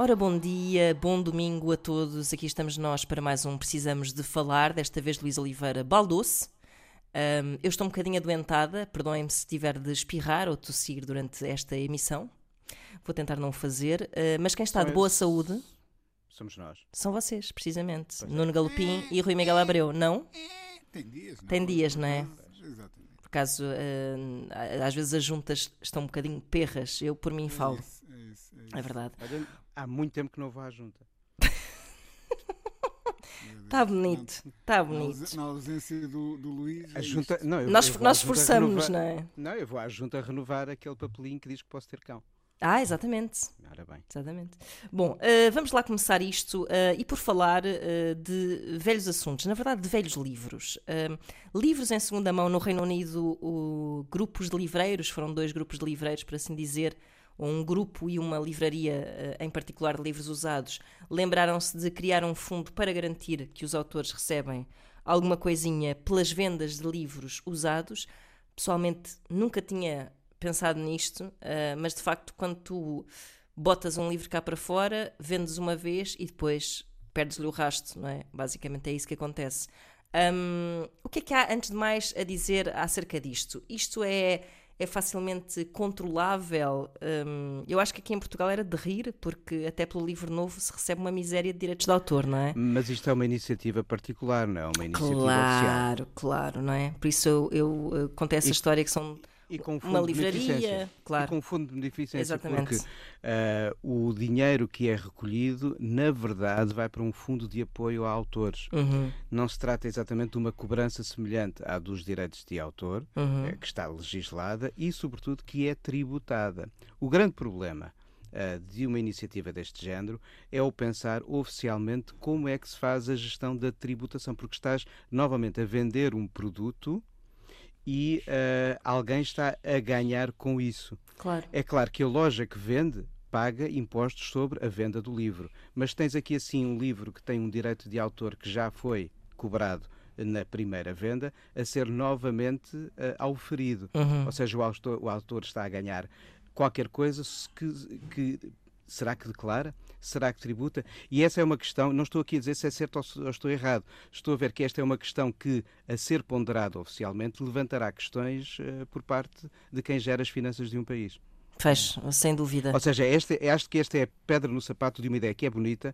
Ora, bom dia, bom domingo a todos. Aqui estamos nós para mais um Precisamos de Falar, desta vez Luís Oliveira Baldoce. Um, eu estou um bocadinho adoentada, perdoem-me se tiver de espirrar ou tossir durante esta emissão. Vou tentar não o fazer, uh, mas quem está de boa saúde Somos nós. são vocês, precisamente. Pois é. Nuno Galopim e Rui Miguel Abreu, não? Tem dias, não? Tem dias, não é? Exatamente. Por acaso, uh, às vezes as juntas estão um bocadinho perras, eu por mim falo, É isso, é isso, é isso. é verdade. Olha, há muito tempo que não vou à junta. Está bonito, está Na bonito. Na ausência do, do Luís. A é junta, não, eu, Nós, eu nós esforçamos-nos, não é? Não, eu vou à junta renovar aquele papelinho que diz que posso ter cão. Ah, exatamente. Ora bem. Exatamente. Bom, eh, vamos lá começar isto eh, e por falar eh, de velhos assuntos, na verdade de velhos livros. Eh, livros em segunda mão no Reino Unido, o- grupos de livreiros, foram dois grupos de livreiros, por assim dizer, ou um grupo e uma livraria eh, em particular de livros usados, lembraram-se de criar um fundo para garantir que os autores recebem alguma coisinha pelas vendas de livros usados. Pessoalmente nunca tinha pensado nisto, eh, mas de facto, quando tu botas um livro cá para fora, vendes uma vez e depois perdes-lhe o rasto, não é? Basicamente é isso que acontece. Hum, o que é que há, antes de mais, a dizer acerca disto? Isto é, é facilmente controlável? Hum, eu acho que aqui em Portugal era de rir, porque até pelo livro novo se recebe uma miséria de direitos de autor, não é? Mas isto é uma iniciativa particular, não é uma iniciativa oficial. Claro, claro, não é? Por isso eu, eu eh, conto essa E- história que são E com fundo uma livraria, E claro. com fundo de beneficência, Exatamente. porque ah, o dinheiro que é recolhido, na verdade, vai para um fundo de apoio a autores. Uhum, Não se trata exatamente de uma cobrança semelhante à dos direitos de autor, uhum. eh, que está legislada e, sobretudo, que é tributada. O grande problema eh, de uma iniciativa deste género é o pensar oficialmente como é que se faz a gestão da tributação, porque estás novamente a vender um produto e eh, alguém está a ganhar com isso. Claro. É claro que a loja que vende paga impostos sobre a venda do livro, mas tens aqui assim um livro que tem um direito de autor que já foi cobrado na primeira venda a ser novamente uh, auferido. Uhum. Ou seja, o autor, o autor está a ganhar qualquer coisa que, que será que declara? Será que tributa? E essa é uma questão, não estou aqui a dizer se é certo ou estou errado, estou a ver que esta é uma questão que, a ser ponderada oficialmente, levantará questões eh, por parte de quem gera as finanças de um país. Fez, sem dúvida. Ou seja, esta, acho que esta é a pedra no sapato de uma ideia que é bonita,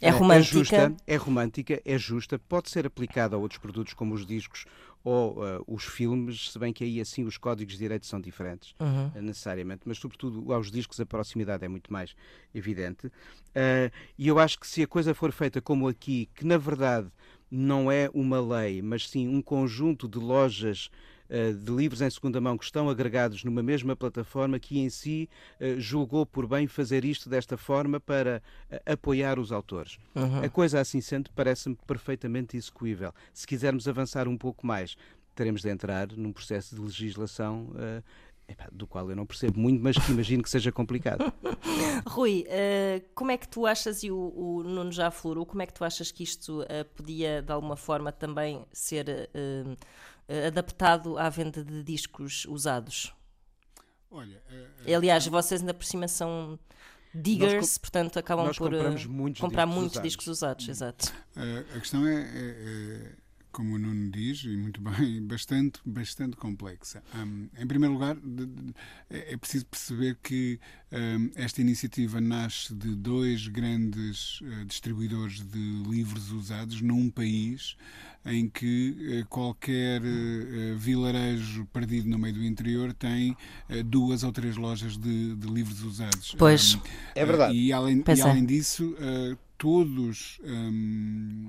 É eh, romântica. é justa, é romântica, é justa, pode ser aplicada a outros produtos como os discos ou eh, os filmes, se bem que aí assim os códigos de direito são diferentes Uhum. eh, necessariamente, mas sobretudo aos discos a proximidade é muito mais evidente. Eh, e eu acho que se a coisa for feita como aqui, que na verdade não é uma lei, mas sim um conjunto de lojas de livros em segunda mão que estão agregados numa mesma plataforma que em si eh, julgou por bem fazer isto desta forma para eh, apoiar os autores. Uhum. A coisa assim sendo parece-me perfeitamente execuível. Se quisermos avançar um pouco mais, teremos de entrar num processo de legislação eh, do qual eu não percebo muito, mas que imagino que seja complicado. Rui, eh, como é que tu achas, e o, o Nuno já aflorou, como é que tu achas que isto eh, podia de alguma forma também ser eh, eh, adaptado à venda de discos usados? Olha, eh, Aliás, vocês ainda por cima são diggers, portanto acabam por eh, muitos comprar discos muitos usados. discos usados, exato. eh, a questão é, é- é, como o Nuno diz, e muito bem, bastante, bastante complexa. Hum, em primeiro lugar, de- de- é é preciso perceber que hum, esta iniciativa nasce de dois grandes eh, distribuidores de livros usados num país em que eh, qualquer eh, vilarejo perdido no meio do interior tem duas ou três lojas de, de livros usados. Pois. Hum, É verdade. E além, e é. além disso, todos, um, uh,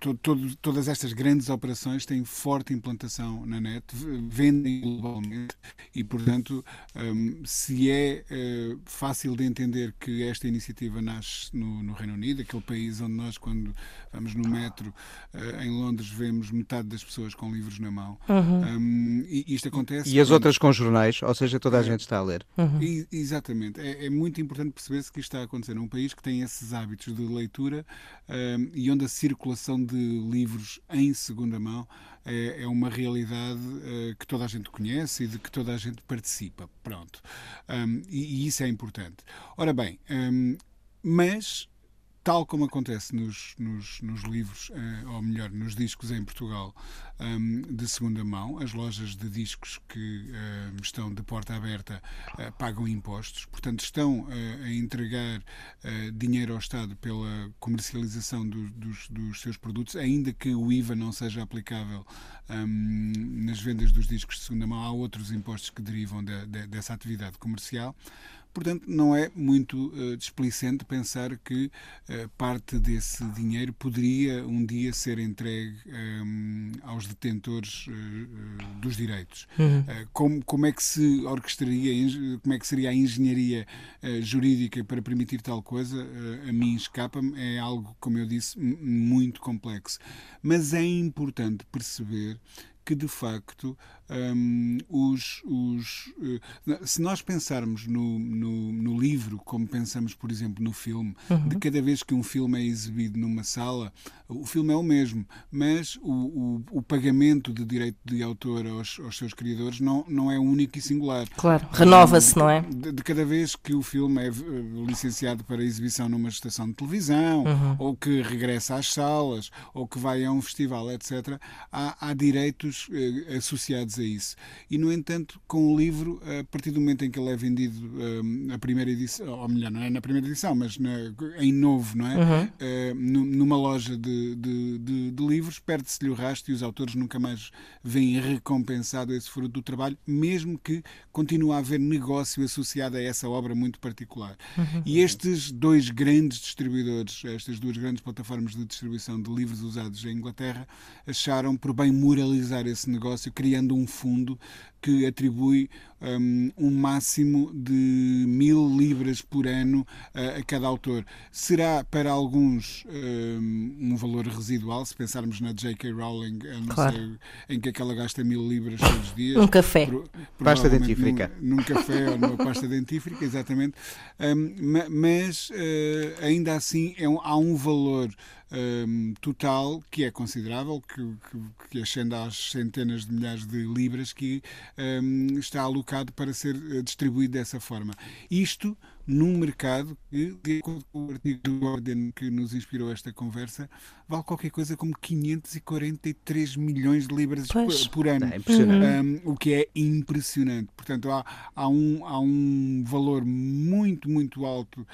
to, to, todas estas grandes operações têm forte implantação na net, vendem globalmente e, portanto, um, se é uh, fácil de entender que esta iniciativa nasce no, no, Reino Unido, aquele país onde nós, quando vamos no metro uh, em Londres, vemos metade das pessoas com livros na mão. Uhum. Um, e isto acontece. E as outras com jornais, ou seja, toda a gente está a ler. Uhum. E, exatamente. É, é, muito importante perceber-se que isto está a acontecer num país que tem esses hábitos de leitura um, e onde a circulação de livros em segunda mão é, é uma realidade uh, que toda a gente conhece e de que toda a gente participa. Pronto. Um, e, e, isso é importante. Ora bem, um, mas tal como acontece nos, nos, nos livros, uh, ou melhor, nos discos em Portugal um, de segunda mão, as lojas de discos que uh, estão de porta aberta uh, pagam impostos, portanto, estão a entregar dinheiro ao Estado pela comercialização do, dos, dos, seus produtos, ainda que o IVA não seja aplicável um, nas vendas dos discos de segunda mão, há outros impostos que derivam de, de, dessa atividade comercial. Portanto, não é muito uh, displicente pensar que uh, parte desse dinheiro poderia um dia ser entregue um, aos detentores uh, dos direitos. Uhum. como, como é que se orquestraria, como é que seria a engenharia jurídica para permitir tal coisa? a mim escapa-me, é algo, como eu disse, muito complexo. Mas é importante perceber que de facto um, os, os, uh, se nós pensarmos no, no, no, livro como pensamos, por exemplo, no filme, uhum. de cada vez que um filme é exibido numa sala, o filme é o mesmo, mas o, o, o pagamento de direito de autor aos, aos, seus criadores não, não é único e singular. Claro, renova-se, não é? De, de, cada vez que o filme é eh, licenciado para exibição numa estação de televisão, uhum. ou que regressa às salas, ou que vai a um festival, etc., há, há direitos eh, associados a isso. E, no entanto, com o livro, a partir do momento em que ele é vendido um, a primeira edição, ou melhor, não é na primeira edição, mas na, em novo, não é? Uhum. Uh, numa loja de, de, de, de livros, perde-se-lhe o rastro e os autores nunca mais veem recompensado esse fruto do trabalho, mesmo que continue a haver negócio associado a essa obra muito particular. Uhum. E estes dois grandes distribuidores, estas duas grandes plataformas de distribuição de livros usados em Inglaterra, acharam por bem moralizar esse negócio, criando um fundo que atribui um, um máximo de mil libras por ano a, a cada autor. Será para alguns um, um, valor residual, se pensarmos na J.K. Rowling, claro. sei, em que aquela gasta mil libras todos os dias. Um café. Pro, pasta dentífrica. Num, num, café ou numa pasta dentífrica, exatamente. Um, mas uh, ainda assim é um, há um valor um, total que é considerável, que, que, que, ascende às centenas de milhares de libras que um, está alocado para ser eh, distribuído dessa forma. Isto num mercado que, de acordo com o artigo do Guardian que nos inspirou esta conversa, vale qualquer coisa como 543 milhões de libras por, por, ano. É impressionante. Um, o que é impressionante. Portanto, há, há, um, há um valor muito, muito alto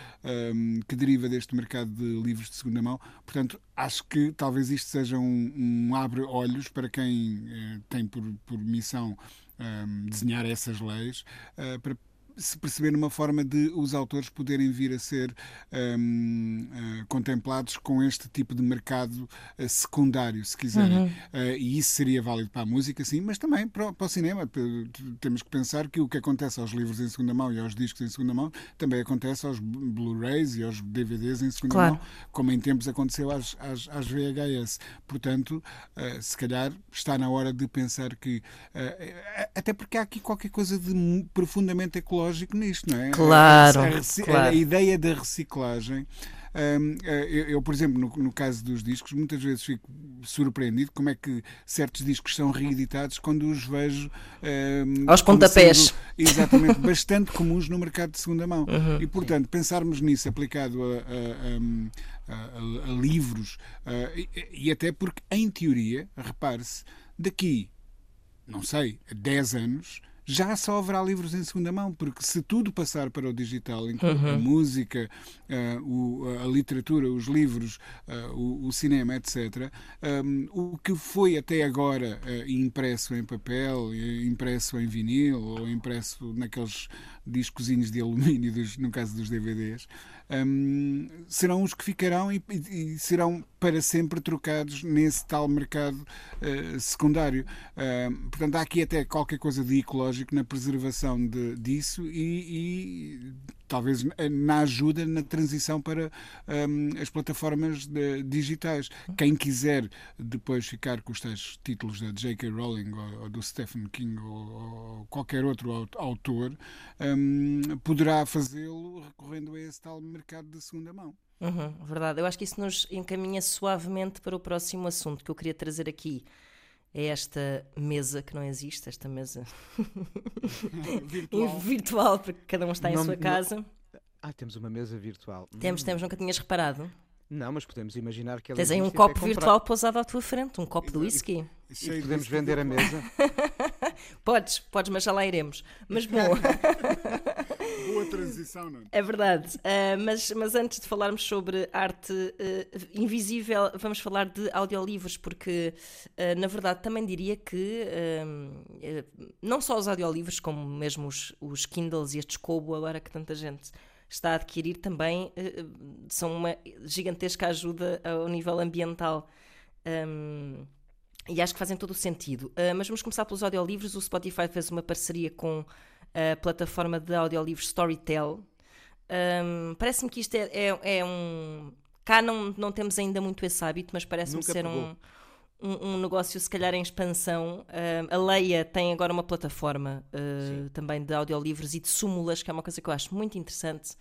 um, que deriva deste mercado de livros de segunda mão. Portanto, acho que talvez isto seja um, um abre-olhos para quem uh, tem por, por missão desenhar essas leis uh, para se perceber uma forma de os autores poderem vir a ser um, uh, eh, contemplados com este tipo de mercado uh, secundário, se quiserem. Uhum. Uh, e isso seria válido para a música, sim, mas também para, para, o cinema. Temos que pensar que o que acontece aos livros em segunda mão e aos discos em segunda mão também acontece aos Blu-rays e aos DVDs em segunda claro. mão, como em tempos aconteceu às, às, às VHS. Portanto, se calhar está na hora de pensar que. até porque há aqui qualquer coisa de profundamente ecológico ecológico nisto, não é? Claro. A, claro. a ideia da reciclagem. Um, eh, eu, eu, por exemplo, no, no, caso dos discos, muitas vezes fico surpreendido como é que certos discos são reeditados quando os vejo um, aos pontapés. Exatamente, bastante comuns no mercado de segunda mão. Uhum. E, portanto, pensarmos nisso aplicado a, a, a, a livros, uh, e, e até porque, em teoria, repare-se, daqui, não sei, a 10 anos já só haverá livros em segunda mão, porque se tudo passar para o digital, incluindo a música, uh, o, a literatura, os livros, uh, o, o, cinema, etc., um, o que foi até agora uh, impresso em papel, impresso em vinil ou impresso naqueles discozinhos de alumínio, dos, no caso dos DVDs, um, serão os que ficarão e, e, serão para sempre trocados nesse tal mercado secundário. Uh, portanto, há aqui até qualquer coisa de ecológico na preservação de, disso e, e talvez na ajuda na transição para um, as plataformas de, digitais. Quem quiser depois ficar com os tais títulos da J.K. Rowling ou, ou, do Stephen King ou, ou qualquer outro autor, um, poderá fazê-lo recorrendo a esse tal mercado de segunda mão. Uhum, verdade. Eu acho que isso nos encaminha suavemente para o próximo assunto que eu queria trazer aqui é esta mesa que não existe, esta mesa virtual. virtual, porque cada um está em não, sua casa. Não... Ah, temos uma mesa virtual. Temos, hum. temos, nunca tinhas reparado. Não, mas podemos imaginar que ela Tens aí um copo virtual pousado à tua frente, um copo de whisky. E, e podemos vender a mesa. podes, podes, mas já lá iremos. Mas bom. Boa transição, não é? verdade. Uh, mas, mas antes de falarmos sobre arte uh, invisível, vamos falar de audiolivros, porque uh, na verdade também diria que não só os audiolivros, como mesmo os, os Kindles e estes Kobo, agora que tanta gente está a adquirir também são uma gigantesca ajuda ao nível ambiental. Um, e acho que fazem todo o sentido. Mas vamos começar pelos audiolivros. O Spotify fez uma parceria com a plataforma de audiolivros Storytel. Um, parece-me que isto é, é, é, um. Cá não, não temos ainda muito esse hábito, mas parece-me ser um, um, um, negócio, se calhar, em expansão. Uh, a Leia tem agora uma plataforma uh, também de audiolivros e de súmulas, que é uma coisa que eu acho muito interessante.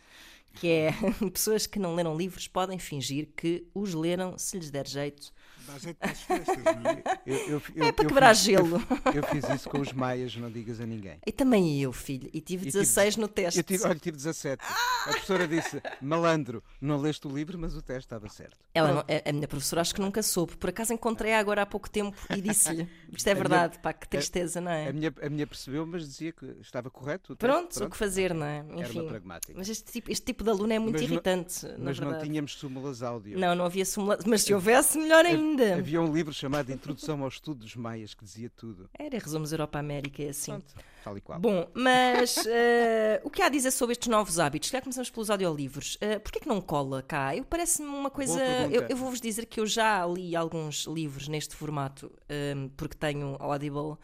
Que é pessoas que não leram livros podem fingir que os leram se lhes der jeito Dá jeito para as festas, não é? Eu, eu, eu, é para quebrar fiz, gelo. Eu, fiz isso com os maias, não digas a ninguém. E também eu, filho. E tive 16 tive, no teste. Eu tive, olha, tive 17. A professora disse: malandro, não leste o livro, mas o teste estava certo. Ela não, a, minha professora acho que nunca soube. Por acaso encontrei-a agora há pouco tempo e disse-lhe: Isto é verdade, minha, pá, que tristeza, não é? A minha, a minha percebeu, mas dizia que estava correto. Pronto, pronto, o que fazer, não é? Enfim. Era uma pragmática. Mas este tipo, este tipo de aluno é muito mas irritante. Não, mas não tínhamos súmulas áudio. Não, não havia súmulas. Mas se houvesse, melhor ainda. Havia um livro chamado Introdução ao Estudo dos Maias, que dizia tudo. Era resumos Europa-América, é assim. Pronto, tal e qual. Bom, mas uh, o que há a dizer sobre estes novos hábitos? Já começamos pelos audiolivros. Uh, Porquê que não cola cá? Eu parece-me uma coisa... Eu, eu vou-vos dizer que eu já li alguns livros neste formato, um, porque tenho Audible,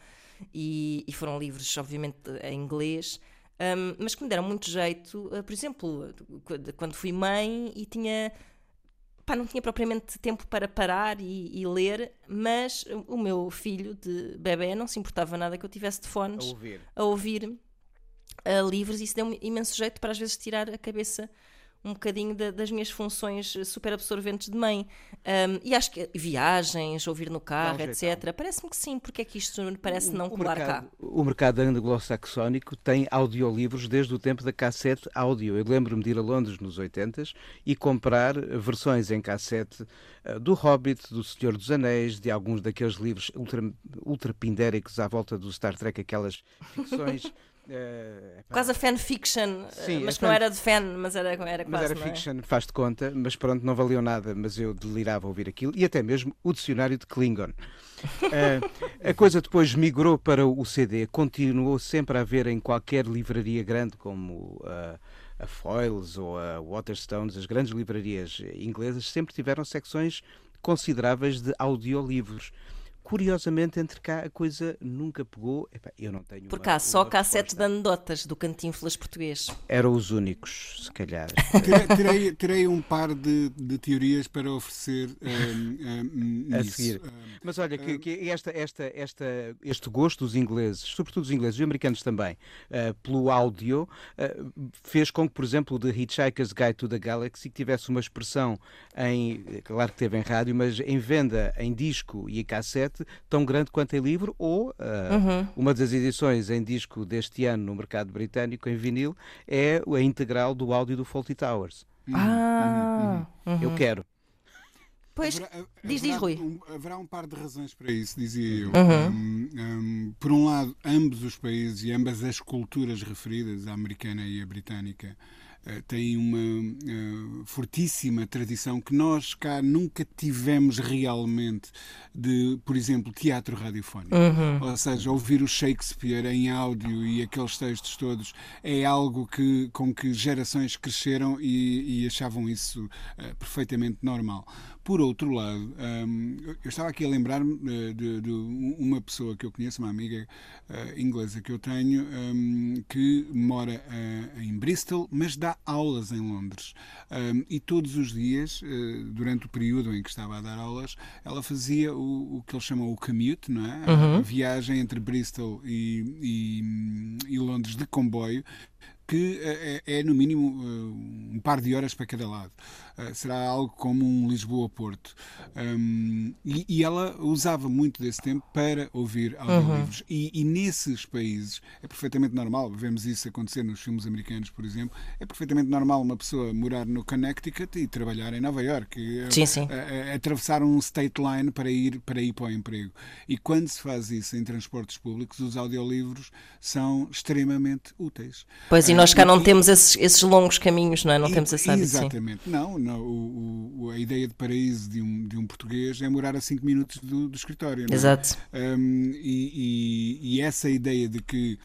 e, e foram livros, obviamente, em inglês, um, mas que me deram muito jeito. Uh, por exemplo, quando fui mãe e tinha pá, não tinha propriamente tempo para parar e, e, ler, mas o meu filho de bebê não se importava nada que eu tivesse de fones a ouvir, a ouvir uh, livros e isso deu-me imenso jeito para às vezes tirar a cabeça um bocadinho de, das minhas funções super absorventes de mãe. Um, e acho que viagens, ouvir no carro, etc. Parece-me que sim, porque é que isto parece o, não colar mercado, cá? O mercado anglo-saxónico tem audiolivros desde o tempo da cassete áudio. Eu lembro-me de ir a Londres nos 80 e comprar versões em cassete uh, do Hobbit, do Senhor dos Anéis, de alguns daqueles livros ultra, ultra pindéricos à volta do Star Trek, aquelas ficções. Uh, Quase a fanfiction, eh, Sim, mas que fan... não era de fan, mas era, era quase. Mas era é? fiction, é? faz de conta, mas pronto, não valeu nada, mas eu delirava ouvir aquilo, e até mesmo o dicionário de Klingon. uh, a coisa depois migrou para o CD, continuou sempre a haver em qualquer livraria grande, como uh, a Foyles ou a Waterstones, as grandes livrarias inglesas, sempre tiveram secções consideráveis de audiolivros. Curiosamente, entre cá a coisa nunca pegou. Epá, eu não tenho. Por cá, só cassetes de anedotas do Cantinflas português. Eram os únicos, se calhar. Terei, terei, um par de, de, teorias para oferecer um, um, a seguir. Mas olha, que, que, esta, esta, esta, este gosto dos ingleses, sobretudo os ingleses e os americanos também, uh, pelo áudio, uh, fez com que, por exemplo, o The Hitchhiker's Guide to the Galaxy tivesse uma expressão em. Claro que teve em rádio, mas em venda em disco e em cassete tão grande quanto em livro, ou uh, uhum. uma das edições em disco deste ano no mercado britânico, em vinil, é a integral do áudio do Fawlty Towers. Ah, uhum. Eu quero. Pois, Haverá- diz, diz, haverá Rui. um- haverá um par de razões para isso, dizia eu. Uhum. Um, um, por um lado, ambos os países e ambas as culturas referidas, a americana e a britânica, eh, têm uma eh, fortíssima tradição que nós cá nunca tivemos realmente de, por exemplo, teatro radiofónico. Ou seja, ouvir o Shakespeare em áudio e aqueles textos todos é algo que, com que gerações cresceram e, e achavam isso eh, perfeitamente normal. Por outro lado, hum, eu- estava aqui a lembrar-me eh, de, de uma pessoa que eu conheço, uma amiga eh, inglesa que eu tenho, hum, que mora eh, em Bristol, mas dá aulas em Londres. Hum, e todos os dias, durante o período em que estava a dar aulas, ela fazia o, o que eles chamam o commute, não é? A viagem entre Bristol e, e- e Londres de comboio que eh, é, é, no mínimo eh, um par de horas para cada lado. Eh, será algo como um Lisboa-Porto. E, e ela usava muito desse tempo para ouvir audiolivros. E, e nesses países é perfeitamente normal, vemos isso acontecer nos filmes americanos, por exemplo, é perfeitamente normal uma pessoa morar no Connecticut e trabalhar em Nova York. Sim, sim. Atravessar um state line para ir, para ir para o emprego. E quando se faz isso em transportes públicos, os audiolivros são extremamente úteis. Pois, e nós cá não temos esses, esses longos caminhos, não é? Não e- temos esse hábito, sim. Exatamente. Não, não o- o- a ideia de paraíso de um, de um português é morar a 5 minutos do, do escritório. é? Exato. Um, e, e- e essa ideia de que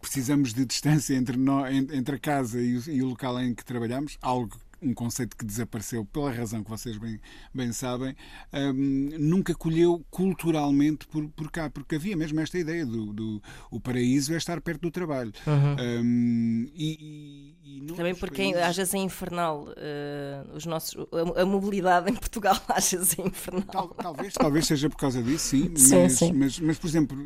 precisamos de distância entre, entre a casa e o, e o local em que trabalhamos, algo um conceito que desapareceu pela razão que vocês bem, bem sabem, um, nunca colheu culturalmente por, por cá, porque havia mesmo esta ideia do, do o paraíso é estar perto do trabalho. Um, e, e- e Uhum. Também porque países- às vezes é infernal. eh, os nossos, a, a mobilidade em Portugal às vezes é infernal. Tal- talvez, talvez seja por causa disso, sim. Sim, mas, sim. Mas, mas, por exemplo,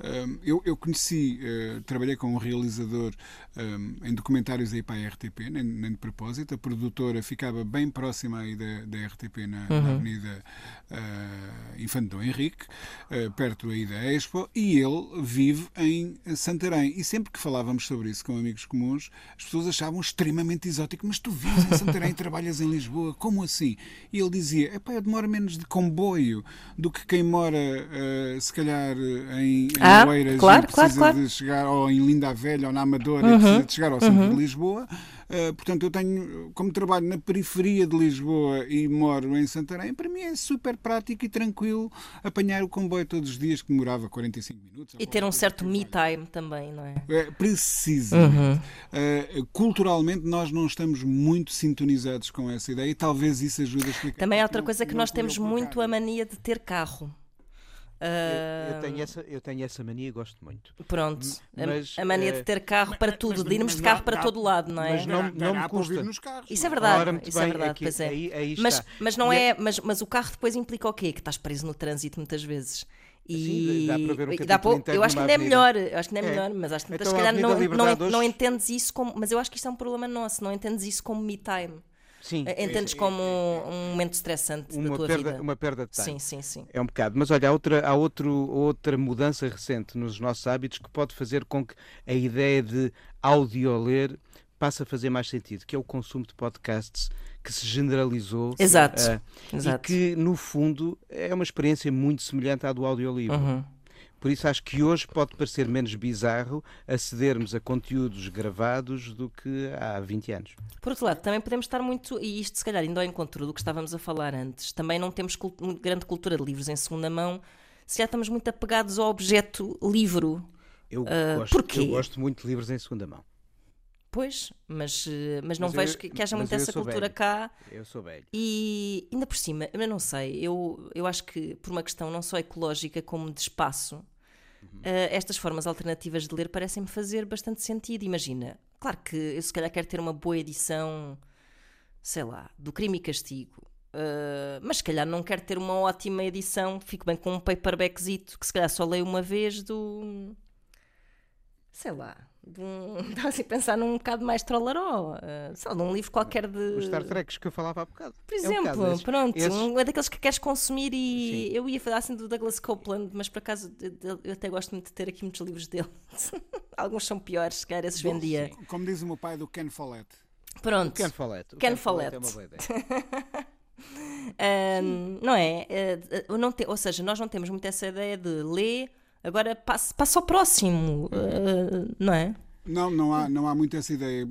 eh, eu, eu conheci, eh, trabalhei com um realizador eh, em documentários aí para a RTP, nem, nem de propósito. A produtora ficava bem próxima aí da, da RTP na, na Uhum. Avenida eh, Infante Dom Henrique, eh, perto aí da Expo, e ele vive em Santarém. E sempre que falávamos sobre isso com amigos comuns, as pessoas achavam extremamente exótico. Mas tu vives em Santarém e trabalhas em Lisboa, como assim? E ele dizia: eu demoro menos de comboio do que quem mora, eh, se calhar, em, em Ah, Oeiras claro, e precisa claro, claro. de chegar, ou em Linda Velha, ou na Amadora, e precisa de chegar ao centro de Lisboa. Eh, portanto, eu tenho, como trabalho na periferia de Lisboa e moro em Santarém, para mim é super prático e tranquilo apanhar o comboio todos os dias, que demorava 45 minutos. E ter um certo me time também, não é? É, precisamente. Uhum. Eh, culturalmente, nós não estamos muito sintonizados com essa ideia e talvez isso ajude a explicar. Também porque outra coisa que nós temos muito a mania de ter carro. Eu, eu Ah, tenho essa, eu tenho essa mania e gosto muito. Pronto, a- Mas, a, mania eh, de ter carro para tudo, de irmos de mas carro dá- para dá- todo lado, não é? mas não- Dá- dá me custa. nos carros, Isso é não verdade, Ora, muito isso é bem, verdade, aqui- pois é. aí- aí mas, mas não E é, mas, mas o carro depois implica o quê? Que estás preso no trânsito muitas vezes. E, Sim, dá para ver um dá eu acho que ainda é melhor, eu acho que ainda é, É. melhor, mas acho que Então, se calhar não, não, Liberdade não hoje- entendes isso como, mas eu acho que isto é um problema nosso, não entendes isso como me time. Sim, Eh, Entendes como um, um momento estressante da uma tua perda, vida. uma perda de tempo. Sim, sim, sim. É um bocado. Mas olha, há outra, há outro, outra mudança recente nos nossos hábitos que pode fazer com que a ideia de audioler passe a fazer mais sentido, que é o consumo de podcasts que se generalizou. Exato, ah, exato. E que, no fundo, é uma experiência muito semelhante à do audiolivro. Uhum. Por isso acho que hoje pode parecer menos bizarro acedermos a conteúdos gravados do que há 20 anos. Por outro lado, também podemos estar muito, e isto se calhar ainda ao encontro do que estávamos a falar antes, também não temos cult- grande cultura de livros em segunda mão, se já estamos muito apegados ao objeto livro. Eu, Ah, gosto, porquê? eu gosto muito de livros em segunda mão. Pois, mas, eh, mas não Mas eu- vejo que, que haja muito eu essa cultura velho. cá. Eu sou velho. E ainda por cima, eu não sei, eu, eu acho que por uma questão não só ecológica como de espaço, Eh, estas formas alternativas de ler parecem-me fazer bastante sentido. Imagina, claro que eu se calhar quero ter uma boa edição, sei lá, do Crime e Castigo. eh, mas se calhar não quero ter uma ótima edição, fico bem com um paperbackzito que se calhar só leio uma vez do. Sei lá, de um, estava assim a pensar num bocado mais trollaró, eh, sei lá, de um livro qualquer de. Os Star Treks que eu falava há bocado. Por É um exemplo, bocado pronto, esses- um é daqueles que queres consumir e Sim. eu ia falar assim do Douglas Copeland, mas por acaso eu- eu até gosto muito de ter aqui muitos livros dele. Alguns são piores, se calhar esses vendia. Como diz o meu pai do Ken Follett. Pronto. Ken Follett. O Ken Follett Follett. É uma boa ideia. Ahm, não é? Eh, não te- ou seja, nós não temos muito essa ideia de ler, agora passa, passa ao próximo, eh, não é? Não, não há, não há muito essa ideia.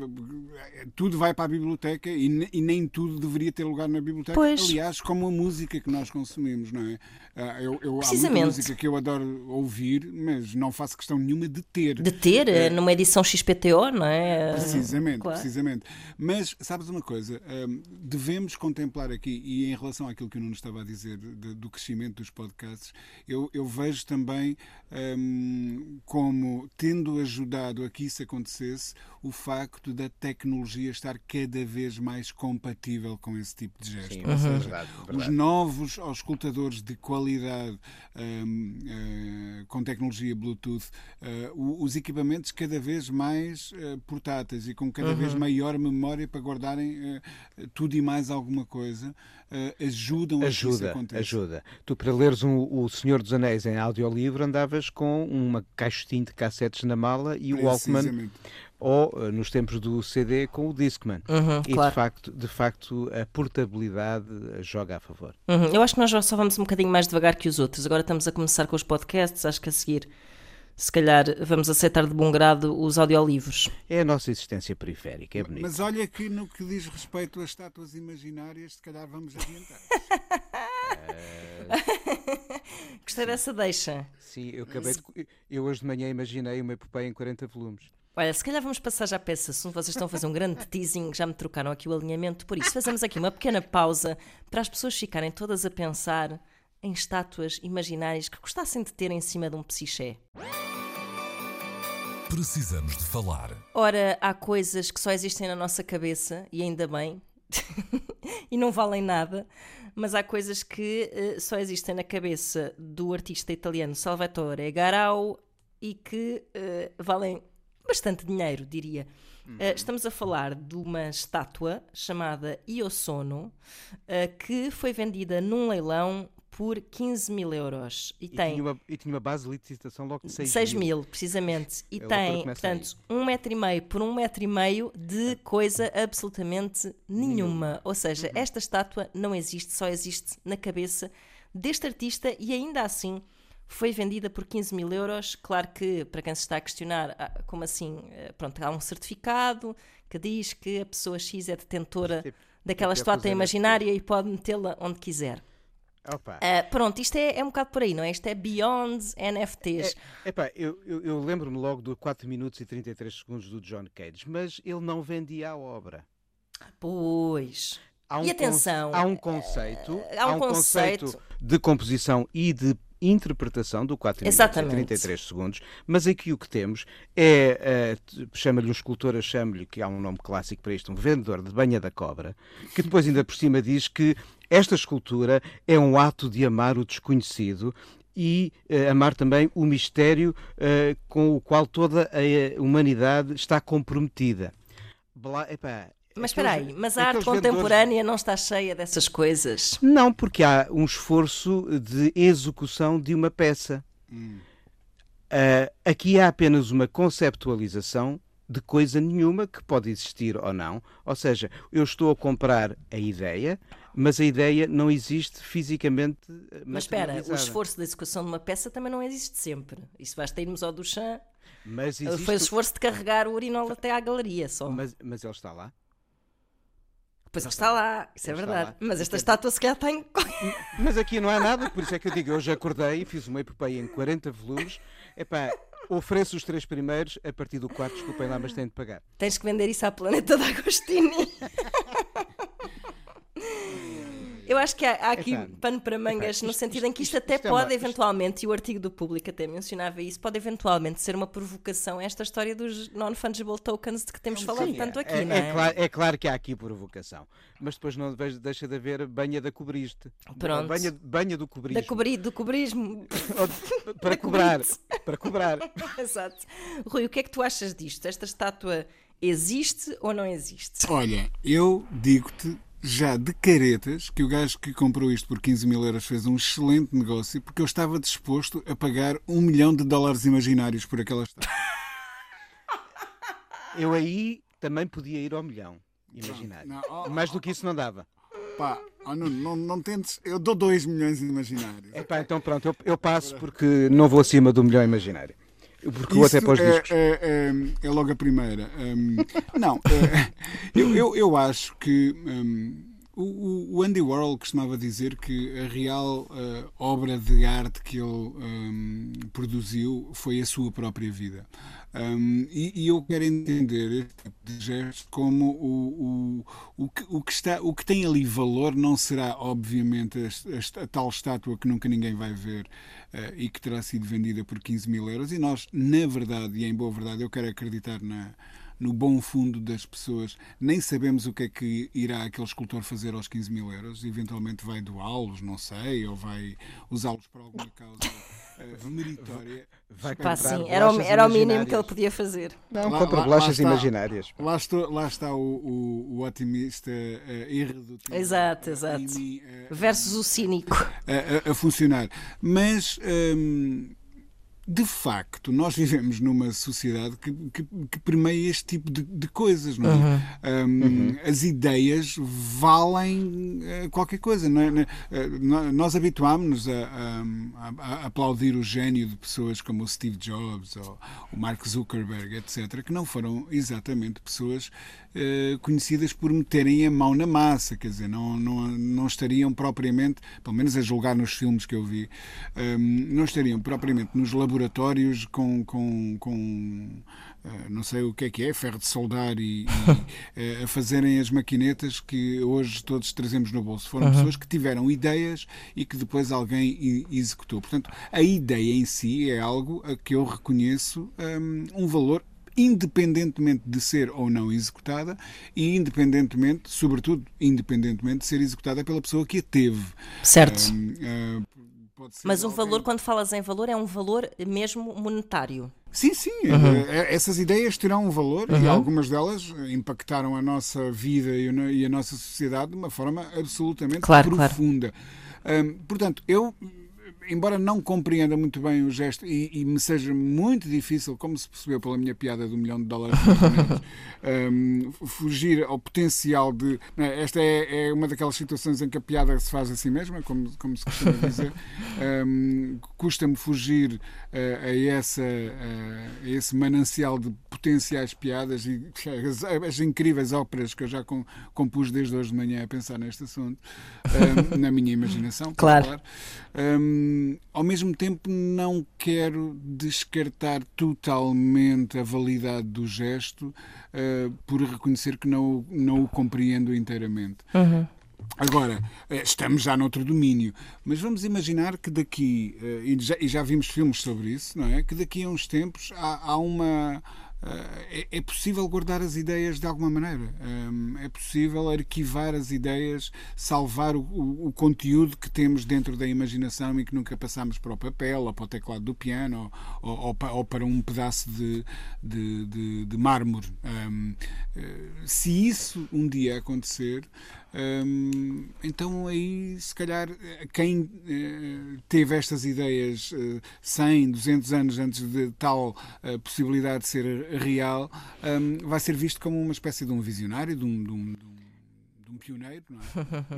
Tudo vai para a biblioteca e, ne- e nem tudo deveria ter lugar na biblioteca. Pois. Aliás, como a música que nós consumimos, não é? Ah, Eu, eu, há muita Precisamente. música que eu adoro ouvir, mas não faço questão nenhuma de ter. De ter eh, numa edição XPTO, não é? Precisamente, Claro. precisamente. Mas sabes uma coisa? Hum, devemos contemplar aqui, e em relação àquilo que o Nuno estava a dizer de- do crescimento dos podcasts, eu, eu vejo também hum, como tendo ajudado a que acontecesse o facto da tecnologia estar cada vez mais compatível com esse tipo de gesto. Sim, Ou é seja, verdade, os verdade. novos auscultadores de qualidade hum, eh, com tecnologia Bluetooth, o- os equipamentos cada vez mais eh, portáteis e com cada Uhum. vez maior memória para guardarem tudo e mais alguma coisa, eh, ajudam a que isso Ajuda, ajuda. Tu, para leres um- o Senhor dos Anéis em audiolivro, andavas com uma caixotinha de cassetes na mala e o Walkman, ou, eh, nos tempos do CD, com o Discman. Uhum, e, claro. de, facto, de facto, a portabilidade eh, joga a favor. Uhum. Eu acho que nós já só vamos um bocadinho mais devagar que os outros. Agora estamos a começar com os podcasts, acho que a seguir, se calhar, vamos aceitar de bom grado os audiolivros. É a nossa existência periférica, é bonito. Mas olha que no que diz respeito às estátuas imaginárias, se calhar vamos adiantar. Gostei dessa deixa. Sim, eu acabei de... Eu hoje de manhã imaginei uma epopeia em 40 volumes. Olha, se calhar vamos passar já para esse assunto. Vocês estão a fazer um grande teasing, já me trocaram aqui o alinhamento. Por isso, fazemos aqui uma pequena pausa para as pessoas ficarem todas a pensar em estátuas imaginárias que gostassem de ter em cima de um psiché. Precisamos de falar. Ora, há coisas que só existem na nossa cabeça, e ainda bem, e não valem nada, mas há coisas que eh, só existem na cabeça do artista italiano Salvatore Garau e que eh, valem bastante dinheiro, diria. Eh, estamos a falar de uma estátua chamada Io Sono, que foi vendida num leilão por 15 mil euros. E, E, tem tinha uma, e tinha uma base de licitação logo de 6, 6 mil, precisamente. E loucura tem, portanto, um metro e meio por um metro e meio de coisa absolutamente nenhuma. Ou seja, Uhum. esta estátua não existe, só existe na cabeça deste artista e ainda assim foi vendida por 15 mil euros. Claro que, para quem se está a questionar, ah, como assim? Eh, Pronto, há um certificado que diz que a pessoa X é detentora Tipo, daquela tipo estátua fazer imaginária e pode metê-la onde quiser. Ah, pronto, isto é, é um bocado por aí, não é? Isto é beyond NFTs. Epá, eu, eu, eu lembro-me logo do 4 minutos e 33 segundos do John Cage, mas ele não vendia a obra. Pois. Há um E atenção, há um conceito, eh, há um conceito- de composição e de interpretação do 4 minutos Exatamente. e 33 segundos, mas aqui o que temos é, t- chama-lhe um escultor, chama-lhe, que há um nome clássico para isto, um vendedor de banha da cobra, que depois ainda por cima diz que esta escultura é um ato de amar o desconhecido e eh, amar também o mistério eh, com o qual toda a eh, humanidade está comprometida. Blá, epá, Mas espera aí, mas a arte aqueles vendedores- contemporânea não está cheia dessas coisas. não, porque há um esforço de execução de uma peça. Ah, aqui há apenas uma conceptualização de coisa nenhuma que pode existir ou não. Ou seja, eu estou a comprar a ideia, mas a ideia não existe fisicamente. eh, Mas espera, o esforço de execução de uma peça também não existe sempre. Isso basta irmos ao Duchamp. Mas existe... Foi o esforço de carregar o urinol até à galeria só. Mas, mas ele está lá. Pois ele está lá, isso é Ele está verdade. lá. Mas esta estátua se calhar tem. Mas aqui não há nada, por isso é que eu digo, eu hoje acordei e fiz uma epopeia em 40 volumes. Epá, ofereço os três primeiros, a partir do quarto, desculpem lá, mas tenho de pagar. Tens que vender isso à Planeta de Agostini. Eu acho que há, há aqui Epá, pano para mangas, epá, no isto- sentido em que isto, isto- até isto é pode uma- isto- eventualmente, e o artigo do público até mencionava isso, pode eventualmente ser uma provocação a esta história dos non-fungible tokens de que temos falado Sim, tanto aqui, é, não é é? claro, é claro que há aqui provocação, mas depois não vejo- deixa de haver banha da cobriste. Pronto. Banha, banha do cobrismo. Da cobri, do cobrismo. Para cobrar. Para cobrar. Exato. Rui, o que é que tu achas disto? Esta estátua existe ou não existe? Olha, eu digo-te já de caretas que o gajo que comprou isto por 15 mil euros fez um excelente negócio porque eu estava disposto a pagar um milhão de dólares imaginários por aquela estátua. Eu aí também podia ir ao milhão. Imaginar. Não, oh, Mais do que isso não dava. Pá, Oh, não, não, não tentes. Eu dou 2 milhões imaginários. Epá, então pronto, eu, eu passo porque não vou acima do milhão imaginário. Porque vou até Isso para os é, discos. é, é- é logo a primeira. Hum, não, é, eu, eu, eu acho que hum, o, Andy Warhol costumava dizer que a real eh, obra de arte que ele hum, produziu foi a sua própria vida. Hum, e, e eu quero entender este tipo de gesto como o, o, o, que, o, que está, o que tem ali valor não será, obviamente, a, a- a tal estátua que nunca ninguém vai ver e que terá sido vendida por 15 mil euros. E nós, na verdade, e em boa verdade, eu quero acreditar na, no bom fundo das pessoas, nem sabemos o que é que irá aquele escultor fazer aos 15 mil euros. Eventualmente vai doá-los, não sei, ou vai usá-los para alguma causa eh, meritória. Vai Pá, sim, era o, era o mínimo que ele podia fazer. Não, Lá- compra lá- bolachas lá está. imaginárias. Lá, estou, lá está o, o, o otimista eh, irredutível. Exato, eh, exato. mim, eh, Versus o cínico. a, a- a funcionar. Mas, hum, de facto, nós vivemos numa sociedade que, que, que permeia este tipo de, de coisas. Não é? Hum, As ideias valem eh, qualquer coisa. Não é? Nó- Nós habituámos-nos a, a- a aplaudir o gênio de pessoas como o Steve Jobs ou o Mark Zuckerberg, etc., que não foram exatamente pessoas eh, conhecidas por meterem a mão na massa, quer dizer, não, não, não estariam propriamente, pelo menos a julgar nos filmes que eu vi, hum, não estariam propriamente nos laboratórios com. com, com eh, não sei o que é que é, ferro de soldar e, e, eh, a fazerem as maquinetas que hoje todos trazemos no bolso. Foram pessoas que tiveram ideias e que depois alguém executou. Portanto, a ideia em si é algo a que eu reconheço hum, um valor independentemente de ser ou não executada e independentemente, sobretudo, independentemente de ser executada pela pessoa que a teve. Certo. Pode ser Mas um alguém- valor, quando falas em valor, é um valor mesmo monetário. Sim, sim. Uhum. eh, Essas ideias terão um valor e algumas delas impactaram a nossa vida e a no- a nossa sociedade de uma forma absolutamente Claro, claro. profunda. Hum, portanto, eu, embora não compreenda muito bem o gesto e, e me seja muito difícil, como se percebeu pela minha piada do milhão de dólares, hum, fugir ao potencial de. é? Esta é, é uma daquelas situações em que a piada se faz a si mesma, como, como se costuma dizer. Hum, Custa-me fugir eh, a, essa, eh, a esse manancial de potenciais piadas e as, as incríveis óperas que eu já com- compus desde hoje de manhã a pensar neste assunto, hum, na minha imaginação. Claro. Hum, ao mesmo tempo, não quero descartar totalmente a validade do gesto eh, por reconhecer que não, o- não o compreendo inteiramente. Agora, eh, estamos já noutro domínio, mas vamos imaginar que daqui, eh, e já, e já vimos filmes sobre isso, não é? Que daqui a uns tempos há, há uma. É, é possível guardar as ideias de alguma maneira. Hum, É possível arquivar as ideias, salvar o, o- conteúdo que temos dentro da imaginação e que nunca passamos para o papel, ou para o teclado do piano, ou, ou- ou para um pedaço de, de, de- de mármore. Hum, eh, Se isso um dia acontecer, Então aí se calhar eh, quem eh, teve estas ideias eh, 100, 200 anos antes de tal eh, possibilidade de ser real vai ser visto como uma espécie de um visionário, de um, de um- de um- um pioneiro, não é?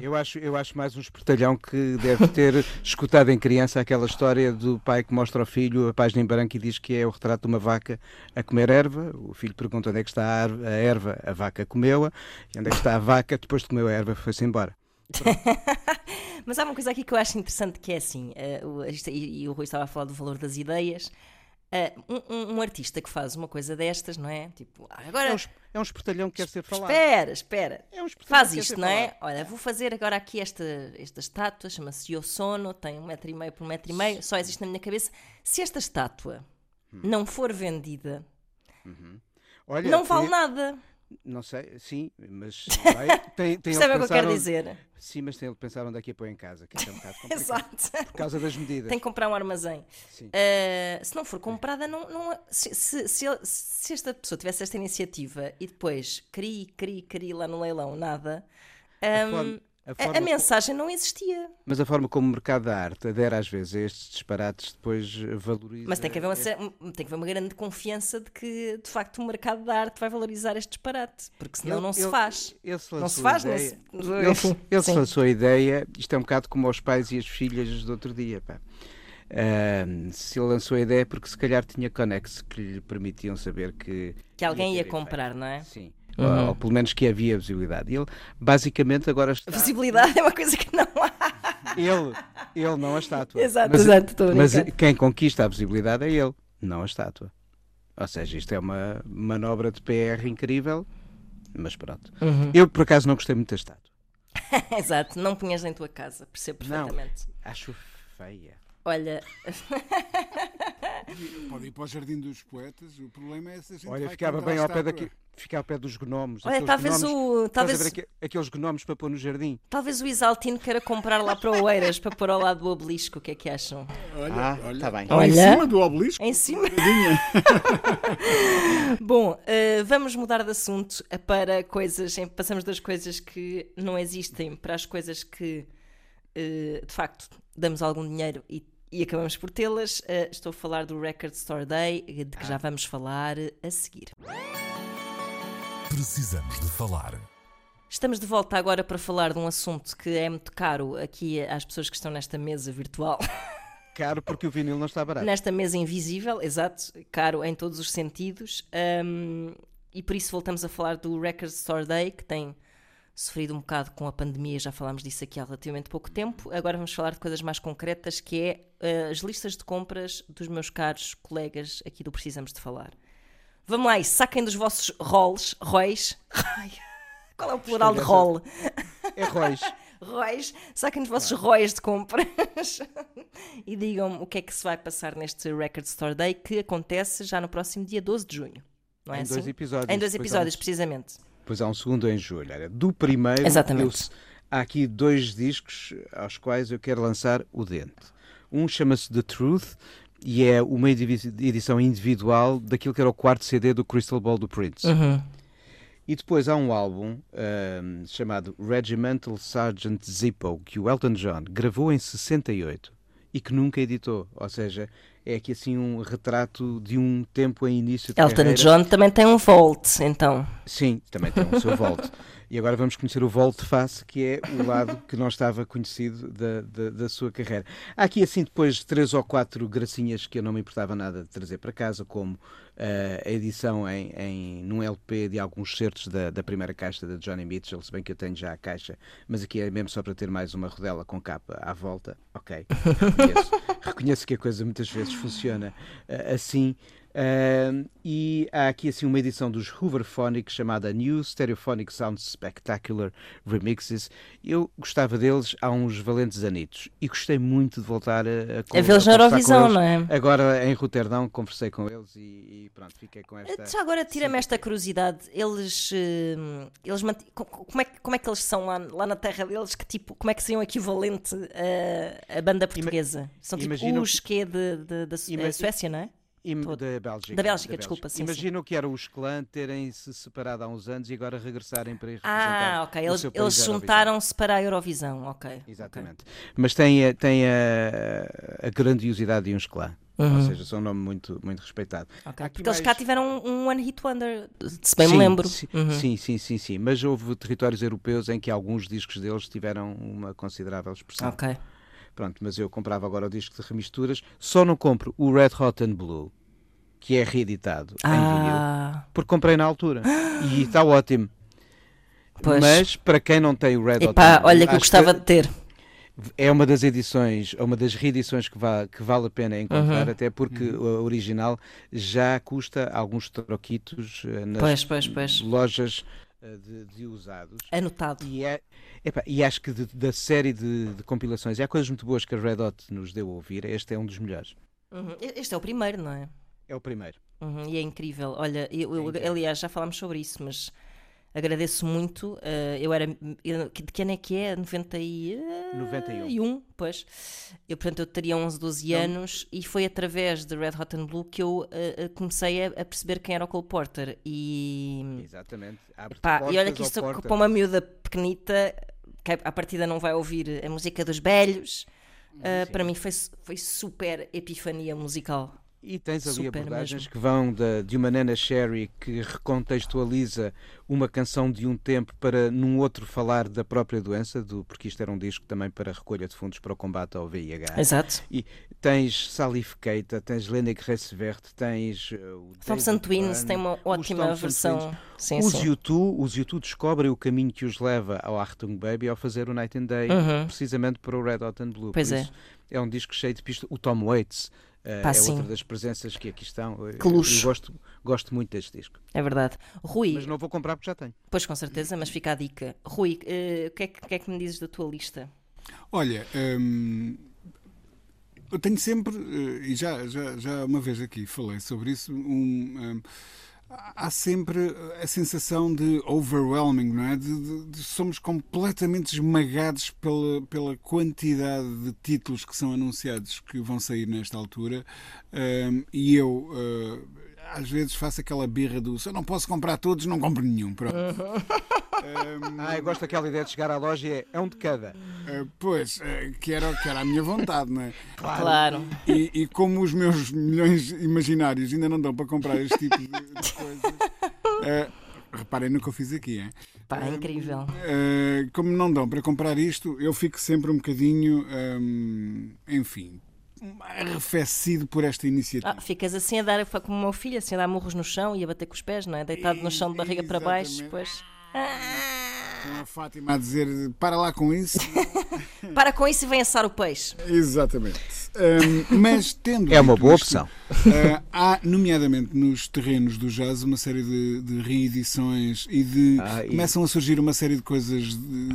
Eu acho, eu acho mais um espertalhão que deve ter escutado em criança aquela história do pai que mostra ao filho a página em branco e diz que é o retrato de uma vaca a comer erva. O filho pergunta onde é que está a erva, a vaca comeu-a, e onde é que está a vaca, depois de comer a erva, foi-se embora. Mas há uma coisa aqui que eu acho interessante que é assim, eh, o- e, e o Rui estava a falar do valor das ideias. Eh, um, um- artista que faz uma coisa destas, não é? Tipo, ah, agora É um, é um espertalhão que quer ser falado. espera, espera. É um Faz isto, não é? Olha, vou fazer agora aqui esta, esta estátua, chama-se Yosono, tem um metro e meio por um metro e meio, só existe na minha cabeça. Se esta estátua Hum. não for vendida, Olha, não vale nada. Não sei, sim, mas vai, tem, tem Percebe o que eu quero onde- dizer? Sim, mas tem de pensar onde é que a põe em casa, que é um bocado. Exato. Por causa das medidas. Tem que comprar um armazém. Sim. Uh, se não for comprada, não, não- se, se, se se esta pessoa tivesse esta iniciativa e depois crie, crie, crie lá no leilão, nada. Um, forma, A A, a mensagem não existia. Mas a forma como o mercado da arte adera às vezes a estes disparates depois valoriza. Mas tem que, haver uma, ce- tem que haver uma grande confiança de que, de facto, o mercado da arte vai valorizar este disparate. Porque senão Ele- não se ele- faz. ele se Não lançou se faz, não se- Ele, se lançou a ideia, isto é um bocado como aos pais e as filhas do outro dia. pá. Ahm, se ele lançou a ideia é porque se calhar tinha connects que lhe permitiam saber que. Que alguém ia efeito. comprar, não é? Sim. Uhum. Ou, pelo menos que havia visibilidade. Ele basicamente agora está. Visibilidade é uma coisa que não há. Ele, ele não a estátua. Exato, mas, exato, estou a mas quem conquista a visibilidade é ele, não a estátua. Ou seja, isto é uma manobra de PR incrível, mas pronto. Uhum. Eu por acaso não gostei muito da estátua. Exato, não punhas em tua casa, percebo Não. perfeitamente. Acho feia. Olha, Pode ir para o Jardim dos Poetas, o problema é se a gente Olha, vai ficava bem ao pé, daqui, ficava ao pé dos gnomos. olha talvez gnomos- o. Talvez, aqueles gnomos para pôr no jardim? talvez o Isaltino queira comprar lá para Oeiras para pôr ao lado do obelisco. O que é que acham? Olha, Ah, olha. tá bem. Ou em Olha. cima do obelisco. Em cima. Bom, eh, vamos mudar de assunto para coisas. Passamos das coisas que não existem para as coisas que eh, de facto damos algum dinheiro e, e acabamos por tê-las. Eh, estou a falar do Record Store Day, de que já vamos falar eh, a seguir. Precisamos de falar. Estamos de volta agora para falar de um assunto que é muito caro aqui às pessoas que estão nesta mesa virtual. Caro porque o vinil não está barato. nesta mesa invisível, exato, caro em todos os sentidos, um, e por isso voltamos a falar do Record Store Day, que tem sofrido um bocado com a pandemia, já falámos disso aqui há relativamente pouco tempo. Agora vamos falar de coisas mais concretas, que é uh, as listas de compras dos meus caros colegas aqui do Precisamos de Falar. Vamos lá, e saquem dos vossos rolls, rois. Ai, Qual é o plural de roll? É Rois. Rois, saquem os vossos rois de compras e digam-me o que é que se vai passar neste Record Store Day que acontece já no próximo dia 12 de junho. Não é Em assim? dois episódios. Em dois há episódios, um- precisamente. Depois há um segundo em julho. Olha, do primeiro, eu- há aqui dois discos aos quais eu quero lançar o dente. Um chama-se The Truth e é uma edição individual daquilo que era o quarto CD do Crystal Ball do Prince. Uhum. E depois há um álbum ahm, chamado Regimental Sergeant Zippo, que o Elton John gravou em 68 e que nunca editou. Ou seja, é aqui assim um retrato de um tempo em início de Elton carreira. John também tem um Volt, então. Sim, também tem o seu Volt. E agora vamos conhecer o volte-face, que é o lado que não estava conhecido da, da, da sua carreira. Há aqui, assim, depois três ou quatro gracinhas que eu não me importava nada de trazer para casa, como a edição em, em, num LP de alguns certos da, da primeira caixa da Johnny Mitchell, se bem que eu tenho já a caixa, mas aqui é mesmo só para ter mais uma rodela com capa à volta. Ok, reconheço, reconheço que a coisa muitas vezes funciona eh, assim. Ahm, e há aqui assim uma edição dos Hooverphonic chamada New Stereophonic Sound Spectacular Remixes. Eu gostava deles há uns valentes anitos e gostei muito de voltar a, a, A vê-los na Eurovisão, não é? Agora em Roterdão conversei com eles e, e pronto, fiquei com esta. Já agora tira-me esta curiosidade. Eles, eh, eles mant- co- co- como, é, que- como é que eles são lá, lá na terra deles? Que tipo, como é que seriam equivalente a, a banda portuguesa? São tipo os que é de, de- da Suécia, não é? Im- todo. da Bélgica. Da Bélgica, desculpa, sim, Imagino que era os clã terem se separado há uns anos e agora regressarem para ir Ah, representar ok. o Eles, eles juntaram-se para a Eurovisão, ok. Exatamente. Mas tem, a- tem a, a grandiosidade de uns clã. Ou seja, são um nome muito, muito respeitado. Uhum. Ok, aqui Porque eles mais- cá tiveram um, um One Hit Wonder, se bem sim, me lembro. Sim, Uhum. sim, sim, sim, sim. Mas houve territórios europeus em que alguns discos deles tiveram uma considerável expressão. Ok. Pronto, mas eu comprava agora o disco de remisturas. Só não compro o Red Hot and Blue, que é reeditado em vinil, Ah, porque comprei na altura. E está ótimo. Pois. Mas para quem não tem o Red Hot epá, and Blue, olha que eu gostava de ter. é uma das edições, é uma das reedições que, va- que vale a pena encontrar, Uhum. até porque a original já custa alguns troquitos eh, nas Pois, pois, pois. lojas de, de usados. Anotado. E, é, epá, e acho que de- da série de, de compilações, e há coisas muito boas que a Red Hot nos deu a ouvir, este é um dos melhores. Uhum. Este é o primeiro, não é? É o primeiro. Uhum, E é incrível. Olha, eu, eu- incrível. aliás, já falámos sobre isso, mas agradeço muito. eh, eu era. eu- de que ano é que é? 90 e, 91. pois. Eu, portanto, eu teria 11, 12 anos e foi através de Red Hot and Blue que eu eh, eh, comecei a, a perceber quem era o Cole Porter. E. Exatamente. Pá, e olha que isto para uma miúda pequenita que à partida não vai ouvir a música dos velhos. Uh, para mim foi, foi super epifania musical. E tens ali Super abordagens mesmo. que vão da, de uma Nana Sherry que recontextualiza uma canção de um tempo para num outro falar da própria doença, do, porque isto era um disco também para recolha de fundos para o combate ao VIH. Exato. E tens Salif Keita, tens Lena Gressevert, tens uh, Thompson David Twins tem uma ótima versão. Sim, os sim. U2, os U2 descobrem o caminho que os leva ao Achtung Baby ao fazer o Night and Day, Uhum. precisamente para o Red Hot and Blue. Pois é. é um disco cheio de pistas. O Tom Waits eh, Pá, é sim. outra das presenças que aqui estão. Eu- Que luxo. Eu gosto, gosto muito deste disco. É verdade. Rui, Mas não vou comprar porque já tenho. pois com certeza, mas fica a dica. Rui, eh, o que, é que, é que me dizes da tua lista? Olha, hum, eu tenho sempre, eh, e já, já, já uma vez aqui falei sobre isso, um, hum, há sempre a sensação de overwhelming, não é? De, de- de- somos completamente esmagados pela, pela quantidade de títulos que são anunciados que vão sair nesta altura. Hum, e eu. eh, às vezes faço aquela birra do se eu não posso comprar todos, não compro nenhum. Pronto. Hum, Ah, eu gosto daquela ideia de chegar à loja e é, é um de cada. eh, pois, eh, que, era, que era a minha vontade, não é? Claro. E, e como os meus milhões imaginários ainda não dão para comprar este tipo de, de coisas, eh, reparem no que eu fiz aqui, é? Pá, é incrível. Como não dão para comprar isto, eu fico sempre um bocadinho, hum, enfim, arrefecido por esta iniciativa. Ah, ficas assim a dar, como o meu filho, assim a dar murros no chão e a bater com os pés, não é? Deitado no chão de barriga para baixo, Exatamente. depois. Com a Fátima a dizer para lá com isso. Para com isso e vem assar o peixe. Exatamente. Hum, mas tendo É uma boa isto, opção. Uh, há, nomeadamente nos terrenos do jazz, uma série de, de reedições e de. Ah, e- começam a surgir uma série de coisas de-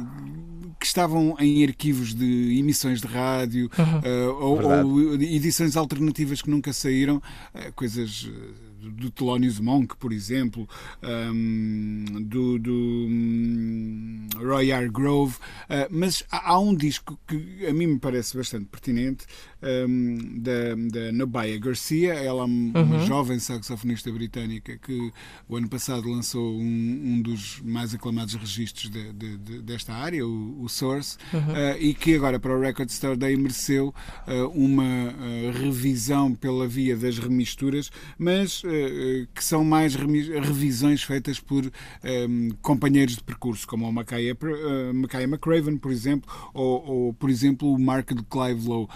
que estavam em arquivos de emissões de rádio uh, ou, ou edições alternativas que nunca saíram, uh, coisas. Do Thelonious Monk, por exemplo, um, do, do hum, Roy R. Grove, uh, mas há, há um disco que a mim me parece bastante pertinente, um, da, da Nobaya Garcia, ela é uma jovem saxofonista britânica que o ano passado lançou um, um dos mais aclamados registros de- de- de- desta área, o, o Source, uh, e que agora para o Record Store Day mereceu uh, uma uh, revisão pela via das remisturas, mas uh, uh, que são mais revisões feitas por um, companheiros de percurso, como o Makaya, uh, Makaya McCraven, por exemplo, ou, ou, por exemplo, o Mark de Clive Lowe.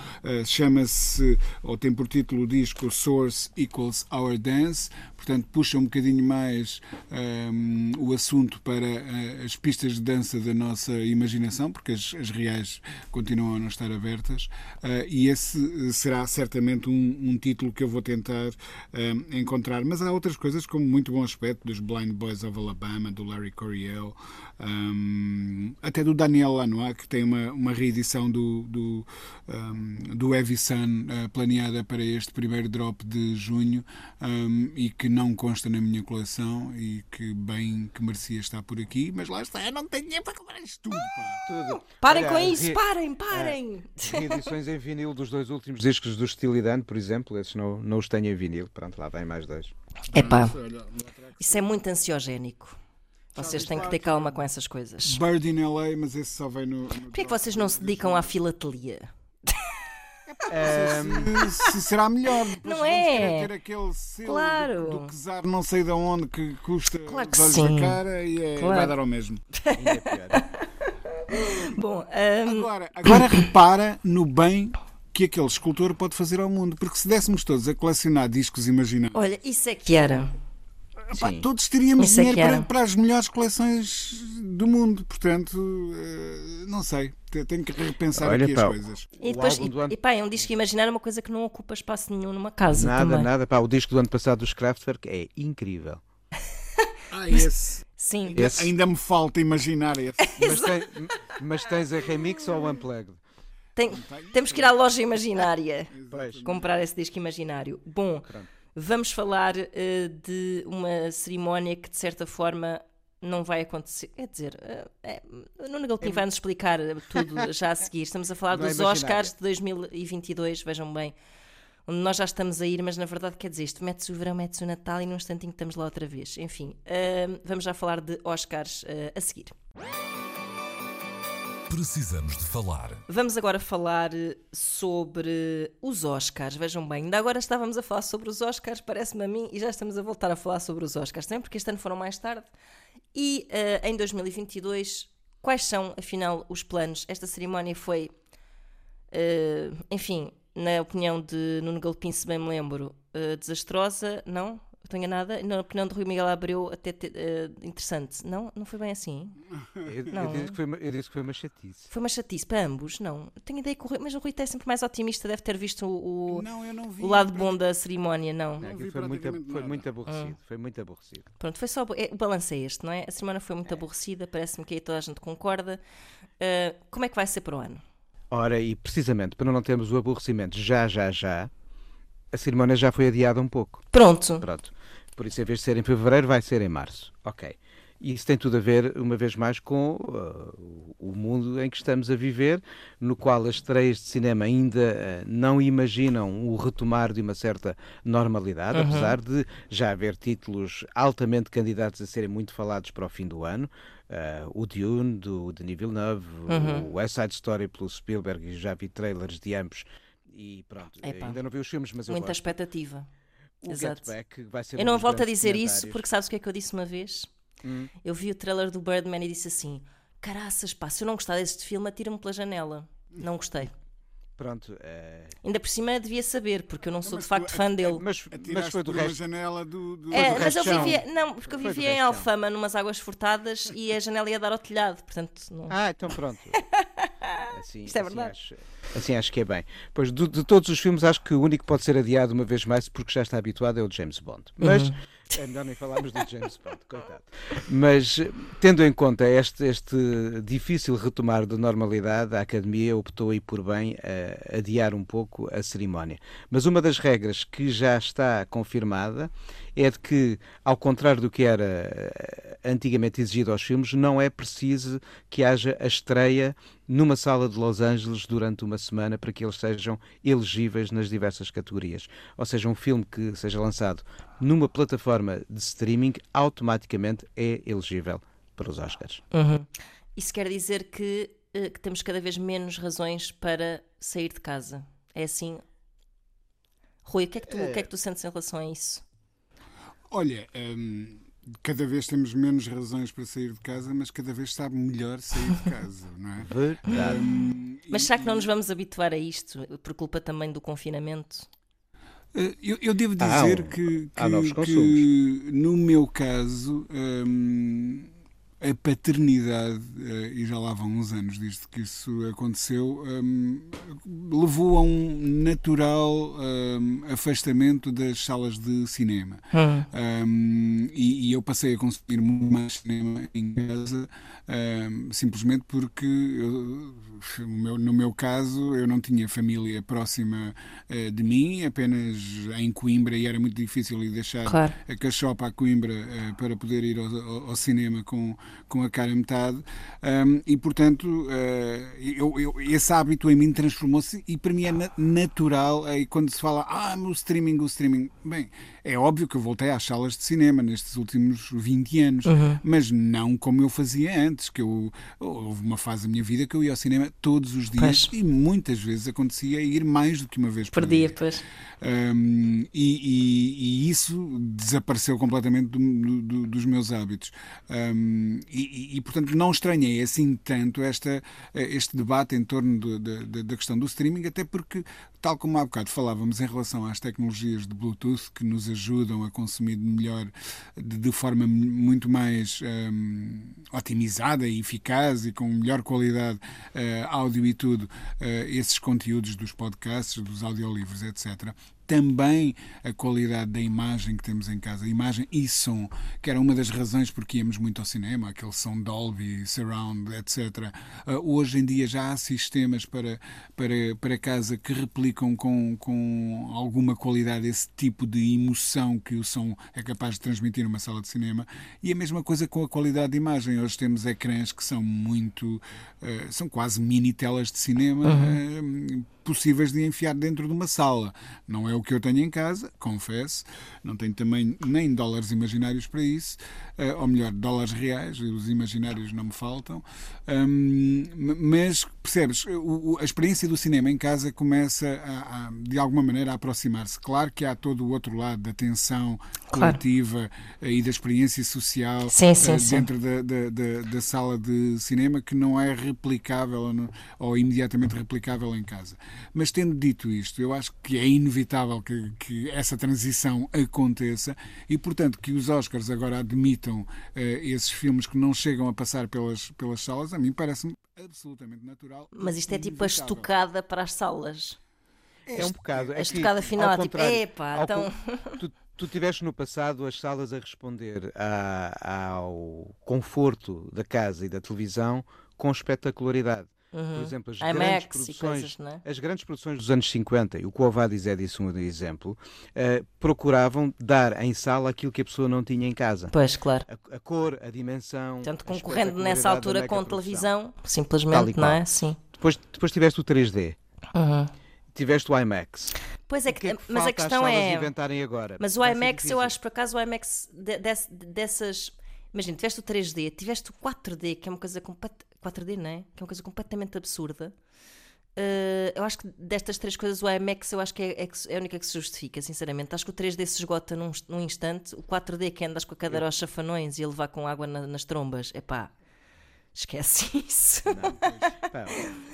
Chama-se, ou tem por título o disco Source Equals Our Dance, portanto, puxa um bocadinho mais um, o assunto para uh, as pistas de dança da nossa imaginação, porque as, as reais continuam a não estar abertas, uh, e esse uh, será certamente um, um título que eu vou tentar um, encontrar. Mas há outras coisas como muito bom aspecto dos Blind Boys of Alabama, do Larry Coryell, um, até do Daniel Lanois, que tem uma, uma reedição do, do, do Heavy Sun uh, planeada para este primeiro drop de junho um, e que não consta na minha coleção e que bem que merecia estar por aqui, mas lá está, eu não tenho dinheiro para comprar isto tudo. Pá. Tudo. Parem Olha, com isso, re- parem, parem! Reedições em vinil dos dois últimos discos do Steely por exemplo, esses não, não os tenho em vinil. Pronto, lá vem mais dois. Epá, isso é muito ansiogénico. Vocês têm que ter calma com essas coisas. Bird in LA, mas esse só vem no. no Porquê é que vocês não se dedicam à filatelia? Se, se será melhor. Depois Não é? ter aquele selo Claro. do, do quesar não sei de onde que custa Claro que os olhos sim. da cara e é- Claro. vai dar ao mesmo. É pior. Bom, ahm, Agora, agora repara no bem que aquele escultor pode fazer ao mundo, porque se dessemos todos a colecionar discos imaginários, olha, isso é que era. Todos teríamos Isso é dinheiro era. para, para as melhores coleções do mundo. Portanto, eh, não sei, te- tenho que repensar Olha, aqui pá, as coisas. E depois, e, ano- e pá, é um disco imaginar uma coisa que não ocupa espaço nenhum numa casa Nada, também. nada. Pá, o disco do ano passado dos Kraftwerk é incrível. Ah, esse. Sim. Esse- Ainda me falta imaginar esse. Mas, tem- mas tens a remix ou o unplugged? Tem- temos que ir à loja imaginária Pois. comprar esse disco imaginário. Bom, vamos falar eh, de uma cerimónia que de certa forma não vai acontecer. Quer dizer, eh, é, Nuno Galpim vai nos explicar eh, tudo já a seguir. Estamos a falar Não é dos. Oscars de 2022, vejam bem. Onde nós já estamos a ir, mas na verdade quer dizer isto, mete-se o verão, mete-se o Natal e num instantinho estamos lá outra vez. Enfim, eh, vamos já falar de Oscars eh, a seguir. Precisamos de falar. Vamos agora falar eh, sobre os Oscars. Vejam bem, ainda agora estávamos a falar sobre os Oscars, parece-me a mim, e já estamos a voltar a falar sobre os Oscars, também porque este ano foram mais tarde. E uh, em 2022, quais são, afinal, os planos? Esta cerimónia foi, uh, enfim, na opinião de Nuno Galpim, se bem me lembro, uh, desastrosa, não? Estou enganada? Na opinião de Rui Miguel Abreu, até te, uh, interessante. Não? Não foi bem assim? Eu, não. Eu, disse que foi uma, eu disse que foi uma chatice. Foi uma chatice para ambos? Não. Tenho ideia que o Rui, mas o Rui é sempre mais otimista, deve ter visto o, não, vi, o lado bom da cerimónia, não. não, não foi, muito, foi muito aborrecido. Foi muito aborrecido. Pronto, foi só. É, o balanço é este, não é? A cerimónia foi muito é. aborrecida, parece-me que aí toda a gente concorda. Uh, como é que vai ser para o ano? Ora, e precisamente para não termos o aborrecimento já, já, já, a cerimónia já foi adiada um pouco. Pronto. Pronto. Por isso, em vez de ser em fevereiro, vai ser em março. Ok. E isso tem tudo a ver, uma vez mais, com uh, o mundo em que estamos a viver, no qual as estreias de cinema ainda uh, não imaginam o retomar de uma certa normalidade, uhum. apesar de já haver títulos altamente candidatos a serem muito falados para o fim do ano. Uh, o Dune, do Denis Villeneuve, uhum. o West Side Story pelo Spielberg, e já vi trailers de ambos. E pronto, Epa. ainda não vi os filmes, mas Muita eu Muita expectativa. O Exato. Get Back vai ser Eu não volto a dizer isso porque sabes o que é que eu disse uma vez? Hum. Eu vi o trailer do Birdman e disse assim: caraças, pá, se eu não gostar deste filme, atira-me pela janela. Não gostei. Pronto. É... Ainda por cima devia saber, porque eu não, não sou de facto fã dele. Mas, mas foi do resto. janela do. do... É, mas eu vivia. Não, porque eu vivia em Alfama, numas águas furtadas, e a janela ia dar ao telhado, portanto. Não... Ah, então pronto. Assim, Isto é assim verdade. Acho, assim acho que é bem. Pois de, de, todos os filmes, acho que o único que pode ser adiado uma vez mais, porque já está habituado, é o James Bond. Mas. Uhum. É melhor nem falarmos do James Bond, coitado. Mas, tendo em conta este, este difícil retomar da normalidade, a Academia optou aí por bem a adiar um pouco a cerimónia. Mas uma das regras que já está confirmada é de que, ao contrário do que era eh, antigamente exigido aos filmes, não é preciso que haja a estreia numa sala de Los Angeles durante uma semana para que eles sejam elegíveis nas diversas categorias. Ou seja, um filme que seja lançado numa plataforma de streaming automaticamente é elegível para os Oscars. Uhum. Isso quer dizer que, eh, que temos cada vez menos razões para sair de casa. É assim? Rui, o que é que tu, é... Que é que tu sentes em relação a isso? Olha, hum, cada vez temos menos razões para sair de casa, mas cada vez sabe melhor sair de casa, não é? Verdade. Hum, mas será que não nos vamos habituar a isto por culpa também do confinamento? Eh, eu, eu devo dizer ah, que, que, que, no meu caso, hum, a paternidade, eh, e já lá vão uns anos desde que isso aconteceu, um, levou a um natural um, afastamento das salas de cinema. Hum. Um, e, e, eu passei a consumir muito mais cinema em casa, simplesmente porque, eu, meu, no meu caso, eu não tinha família próxima uh, de mim, apenas em Coimbra, e era muito difícil ir deixar claro. a cachopa a Coimbra uh, para poder ir ao, ao, ao cinema com com a cara metade, um, e portanto uh, eu, eu, esse hábito em mim transformou-se e para mim é natural aí quando se fala, ah, o streaming, o streaming. Bem, é óbvio que eu voltei às salas de cinema nestes últimos 20 anos, uhum. mas não como eu fazia antes, que eu houve uma fase da minha vida que eu ia ao cinema todos os dias pois. e muitas vezes acontecia ir mais do que uma vez por, por dia. Pois. Um, e, e, e, isso desapareceu completamente do, do, dos meus hábitos. Um, e, e, portanto, não estranhei assim tanto esta, este debate em torno do, da, da questão do streaming, até porque, tal como há bocado falávamos em relação às tecnologias de Bluetooth que nos ajudam a consumir melhor, de, de forma muito mais um, otimizada e eficaz e com melhor qualidade uh, áudio e tudo, uh, esses conteúdos dos podcasts, dos audiolivros, etc também a qualidade da imagem que temos em casa, imagem e som, que era uma das razões porque íamos muito ao cinema, aquele som Dolby, Surround, etc. Uh, hoje em dia já há sistemas para, para, para casa que replicam com, com alguma qualidade esse tipo de emoção que o som é capaz de transmitir numa sala de cinema e a mesma coisa com a qualidade de imagem. Hoje temos ecrãs que são muito, uh, são quase mini telas de cinema. Uhum. Uh, possíveis de enfiar dentro de uma sala. Não é o que eu tenho em casa, confesso. Não tenho também nem dólares imaginários para isso, uh, ou melhor, dólares reais, os imaginários não me faltam. Um, mas percebes, o, a experiência do cinema em casa começa a, a, de alguma maneira a aproximar-se. Claro que há todo o outro lado da tensão coletiva claro. e da experiência social sim, sim, uh, dentro da, da, da, da, sala de cinema que não é replicável ou, ou imediatamente replicável em casa. Mas tendo dito isto, eu acho que é inevitável que, que essa transição aconteça e, portanto, que os Oscars agora admitam uh, esses filmes que não chegam a passar pelas, pelas salas, a mim parece-me absolutamente natural. Mas isto é tipo a estocada para as salas. É um bocado. É a estocada final, é tipo, epá, então. Tu, tu tiveste no passado as salas a responder a, ao conforto da casa e da televisão com espetacularidade. Uhum. Por exemplo, as IMAX grandes produções, coisas, é? as grandes produções dos anos 50, e o Covadis é disso um exemplo, uh, procuravam dar em sala aquilo que a pessoa não tinha em casa. Pois, claro. A, a cor, a dimensão. Tanto concorrendo nessa altura com a televisão, simplesmente, não é? Sim. Depois, depois tiveste o 3D. Uhum. Tiveste o IMAX. Pois é, que, é que mas a questão é. Inventarem agora? Mas o IMAX, eu acho por acaso o IMAX de, de, dessas. Imagina, tiveste o 3D, tiveste o 4D, que é uma coisa completamente 4D, não é? Que é uma coisa completamente absurda. Uh, eu acho que destas três coisas o IMAX eu acho que é, é, é, a única que se justifica, sinceramente. Acho que o 3D se esgota num, num instante, o 4D que andas com a cadeira aos chafanões e a levar com água na, nas trombas, é pá. Esquece isso. Não,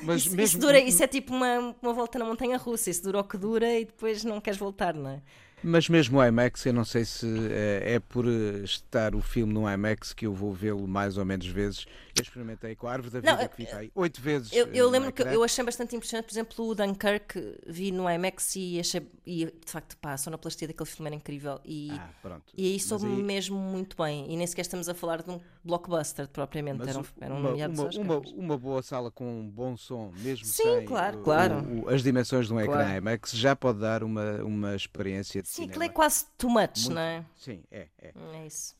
mas isso, mesmo... isso, dura, isso é tipo uma, uma volta na montanha russa. Isso dura o que dura e depois não queres voltar, não é? Mas mesmo o IMAX, eu não sei se é, é por estar o filme no IMAX que eu vou vê-lo mais ou menos vezes. Eu experimentei com a Árvore da Vida, não, que fica aí oito vezes. Eu, eu lembro que eu achei bastante impressionante, por exemplo, o Dunkirk, vi no IMAX e achei, e de facto, pá, a sonoplastia daquele filme era incrível. E, ah, pronto. e aí soube aí... mesmo muito bem. E nem sequer estamos a falar de um blockbuster propriamente. Era um, era um uma, uma, uma, uma, boa sala com um bom som, mesmo Sim, sem claro, o, claro. O, as dimensões de um claro. ecrã IMAX, já pode dar uma, uma experiência de Sim, aquilo é quase too much, muito, não é? Sim, é. É, é isso.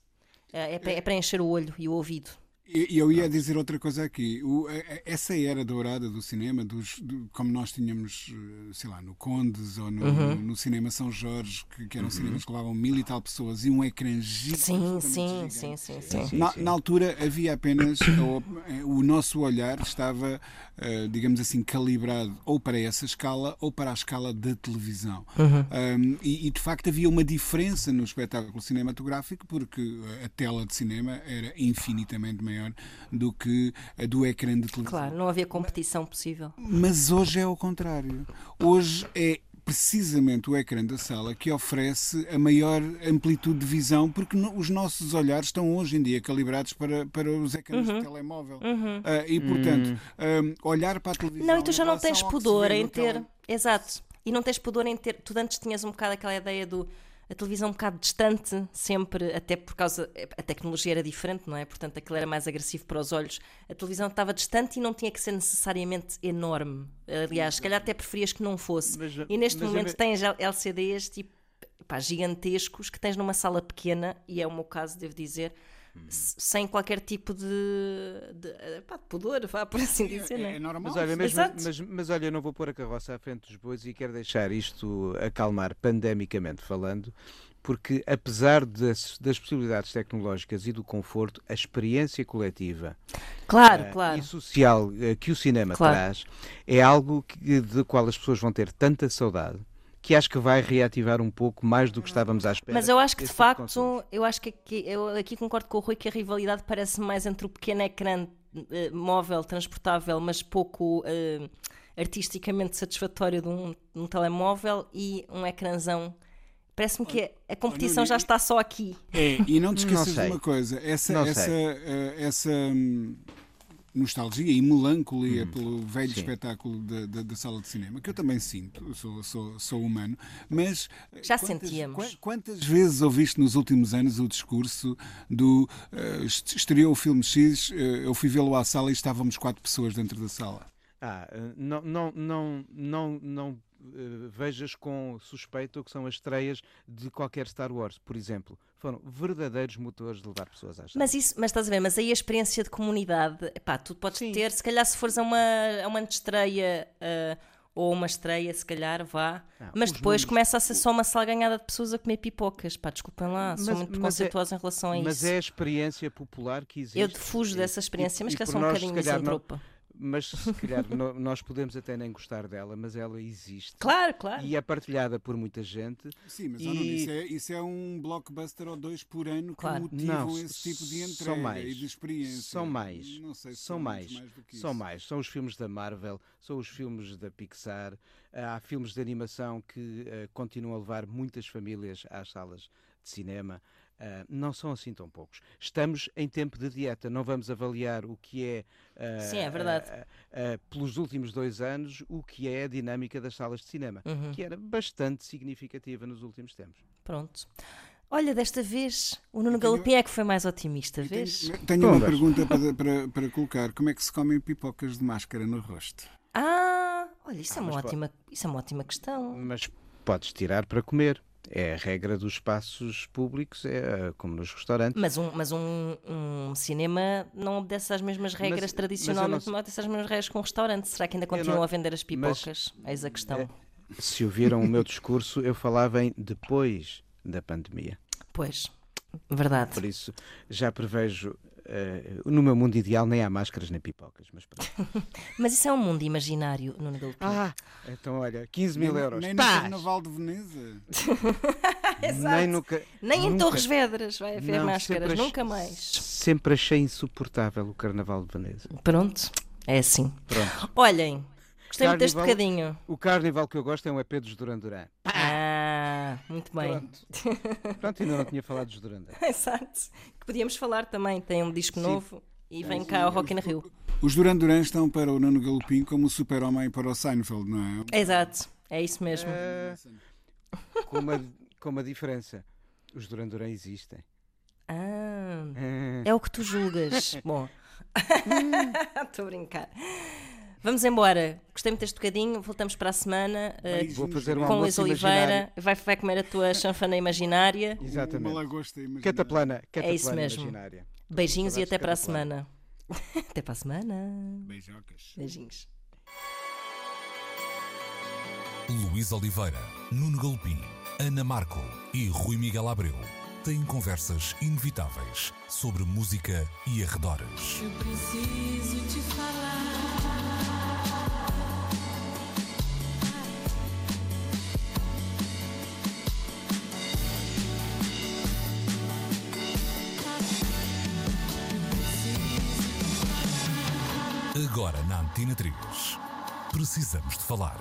É, é, é para encher o olho e o ouvido. E eu ia dizer outra coisa aqui. O, essa era dourada do cinema, dos, do, como nós tínhamos, eh, sei lá, no Condes ou no, uhum. no, no Cinema São Jorge, que, que eram uhum. cinemas que levavam mil e tal pessoas e um ecrã gigante. Sim, sim, sim, sim, sim, na, na, altura havia apenas. o, o nosso olhar estava, uh, digamos assim, calibrado ou para essa escala ou para a escala da televisão. Uhum. Um, e, e, de facto havia uma diferença no espetáculo cinematográfico porque a tela de cinema era infinitamente maior maior do que a do ecrã de televisão. Claro, não havia competição possível. Mas hoje é o contrário. Hoje é precisamente o ecrã da sala que oferece a maior amplitude de visão, porque no, os nossos olhares estão hoje em dia calibrados para, para os ecrãs uhum. de telemóvel. Uhum. Uh, e, portanto, um, olhar para a televisão. Não, e tu já não tens pudor em ter. Exato. E não tens pudor em ter. Tu antes tinhas um bocado aquela ideia do a televisão um bocado distante, sempre, até por causa. A tecnologia era diferente, não é? Portanto, aquilo era mais agressivo para os olhos. A televisão estava distante e não tinha que ser necessariamente enorme. Aliás, se calhar até preferias que não fosse. Mas, e neste momento tens LCDs tipo, pá, gigantescos que tens numa sala pequena, e é o meu caso, devo dizer sem qualquer tipo de, de, pá, de pudor, vá, por assim dizer. É, é, é normal. Mas olha, mesmo, mas, mas, olha, eu não vou pôr a carroça à frente dos bois e quero deixar isto acalmar pandemicamente falando, porque apesar das, das possibilidades tecnológicas e do conforto, a experiência coletiva claro, uh, claro. e social uh, que o cinema claro. traz é algo que, de qual as pessoas vão ter tanta saudade que acho que vai reativar um pouco mais do que estávamos à espera. Mas eu acho que de tipo facto, eu acho que aqui, eu aqui concordo com o Rui que a rivalidade parece mais entre o pequeno ecrã uh, móvel, transportável, mas pouco uh, artisticamente satisfatório de um, de um, telemóvel e um ecrãzão. Parece-me que a competição já está só aqui. É, e não te esqueças de uma coisa, essa, essa, uh, essa hum, nostalgia e melancolia hum, pelo velho sim. espetáculo da, da, da, sala de cinema, que eu também sinto, sou, sou, sou humano, mas. Já quantas, sentíamos. Quantas vezes ouviste nos últimos anos o discurso do. Uh, estreou o filme X, uh, eu fui vê-lo à sala e estávamos quatro pessoas dentro da sala. Ah, não, não, não, não, não uh, vejas com suspeito o que são as estreias de qualquer Star Wars, por exemplo foram verdadeiros motores de levar pessoas às mas isso Mas estás a ver, mas aí a experiência de comunidade, pá, tu podes Sim. ter, se calhar se fores a uma, a uma estreia, uh, ou uma estreia, se calhar, vá. Não, mas os depois números- começa a ser só uma salganhada de pessoas a comer pipocas. Pá, desculpem lá, sou Mas- muito mas é- preconceituosa em relação a Mas isso. é a experiência popular que existe. Eu fujo dessa experiência, e- mas que é só um bocadinho calhar, não- misantropa. Mas se calhar no- nós podemos até nem gostar dela, mas ela existe. Claro, claro. E é partilhada por muita gente. Sim, mas E- oh, Nuno, isso, é, isso é um blockbuster ou dois por ano que Claro. motivam Não, esse tipo de são entrega mais. e de experiência. São mais. Não sei se são muitos mais. do que são isso. mais. São os filmes da Marvel, são os filmes da Pixar. Há filmes de animação que eh, continuam a levar muitas famílias às salas de cinema. Ah, não são assim tão poucos. Estamos em tempo de dieta, não vamos avaliar o que é, ah, Sim, é verdade. ah, pelos últimos dois anos, o que é a dinâmica das salas de cinema, Uhum. que era bastante significativa nos últimos tempos. Pronto. Olha, desta vez o Nuno tenho- Galopim é que foi mais otimista, Eu tenho, vês? tenho uma pergunta para, para, para colocar. Como é que se comem pipocas de máscara no rosto? Ah, olha, isso, é Ah, uma mas pode- ótima, isso é uma ótima questão. Mas podes tirar para comer. É a regra dos espaços públicos, é como nos restaurantes. Mas um, mas um, um cinema não obedece às mesmas regras mas tradicionalmente, não não obedece às mesmas regras que um restaurante. Será que ainda não- continuam a vender as mas- pipocas? Eis a questão. É- Se ouviram o meu discurso, eu falava em depois da pandemia. Pois, verdade. Por isso, já prevejo. Eh, no meu mundo ideal nem há máscaras nem pipocas. Mas pronto. Mas isso é um mundo imaginário, Nuno Galopim. Ah, então olha, 15 mil nem, euros. Nem no Paz! Carnaval de Veneza. Nem, nunca, Nem em nunca- Torres Vedras vai haver Não, máscaras, nunca mais. Sempre achei insuportável o Carnaval de Veneza. Pronto, é assim. Pronto. Olhem, gostei muito deste Carnival- bocadinho. O carnaval que eu gosto é um EP dos Duran Duran. Ah, muito bem. Pronto. Pronto, ainda não tinha falado dos Duran Duran. Exato. Que podíamos falar também. Tem um disco Sim. novo e vem cá ao Rock in Rio. Os Duran Duran estão para o Nuno Galopim como o super-homem para o Seinfeld, não é? Exato, é isso mesmo. Eh, com, uma, com uma diferença. Os Duran Duran existem. Ah, Eh, é o que tu julgas. Bom, estou a brincar. Vamos embora. Gostei muito deste bocadinho. Voltamos para a semana Beijinhos Vou fazer um com Luís Oliveira. Vai, vai comer a tua chanfana imaginária. Exatamente. Uma lagosta imaginária. Cataplana, cataplana É isso mesmo. imaginária. Beijinhos e até para a semana. Até para a semana. Beijocas. Beijinhos. Luís Oliveira, Nuno Galopim, Ana Marco e Rui Miguel Abreu têm conversas inevitáveis sobre música e arredores. Eu preciso te falar. Agora na Antena 3. Precisamos de falar.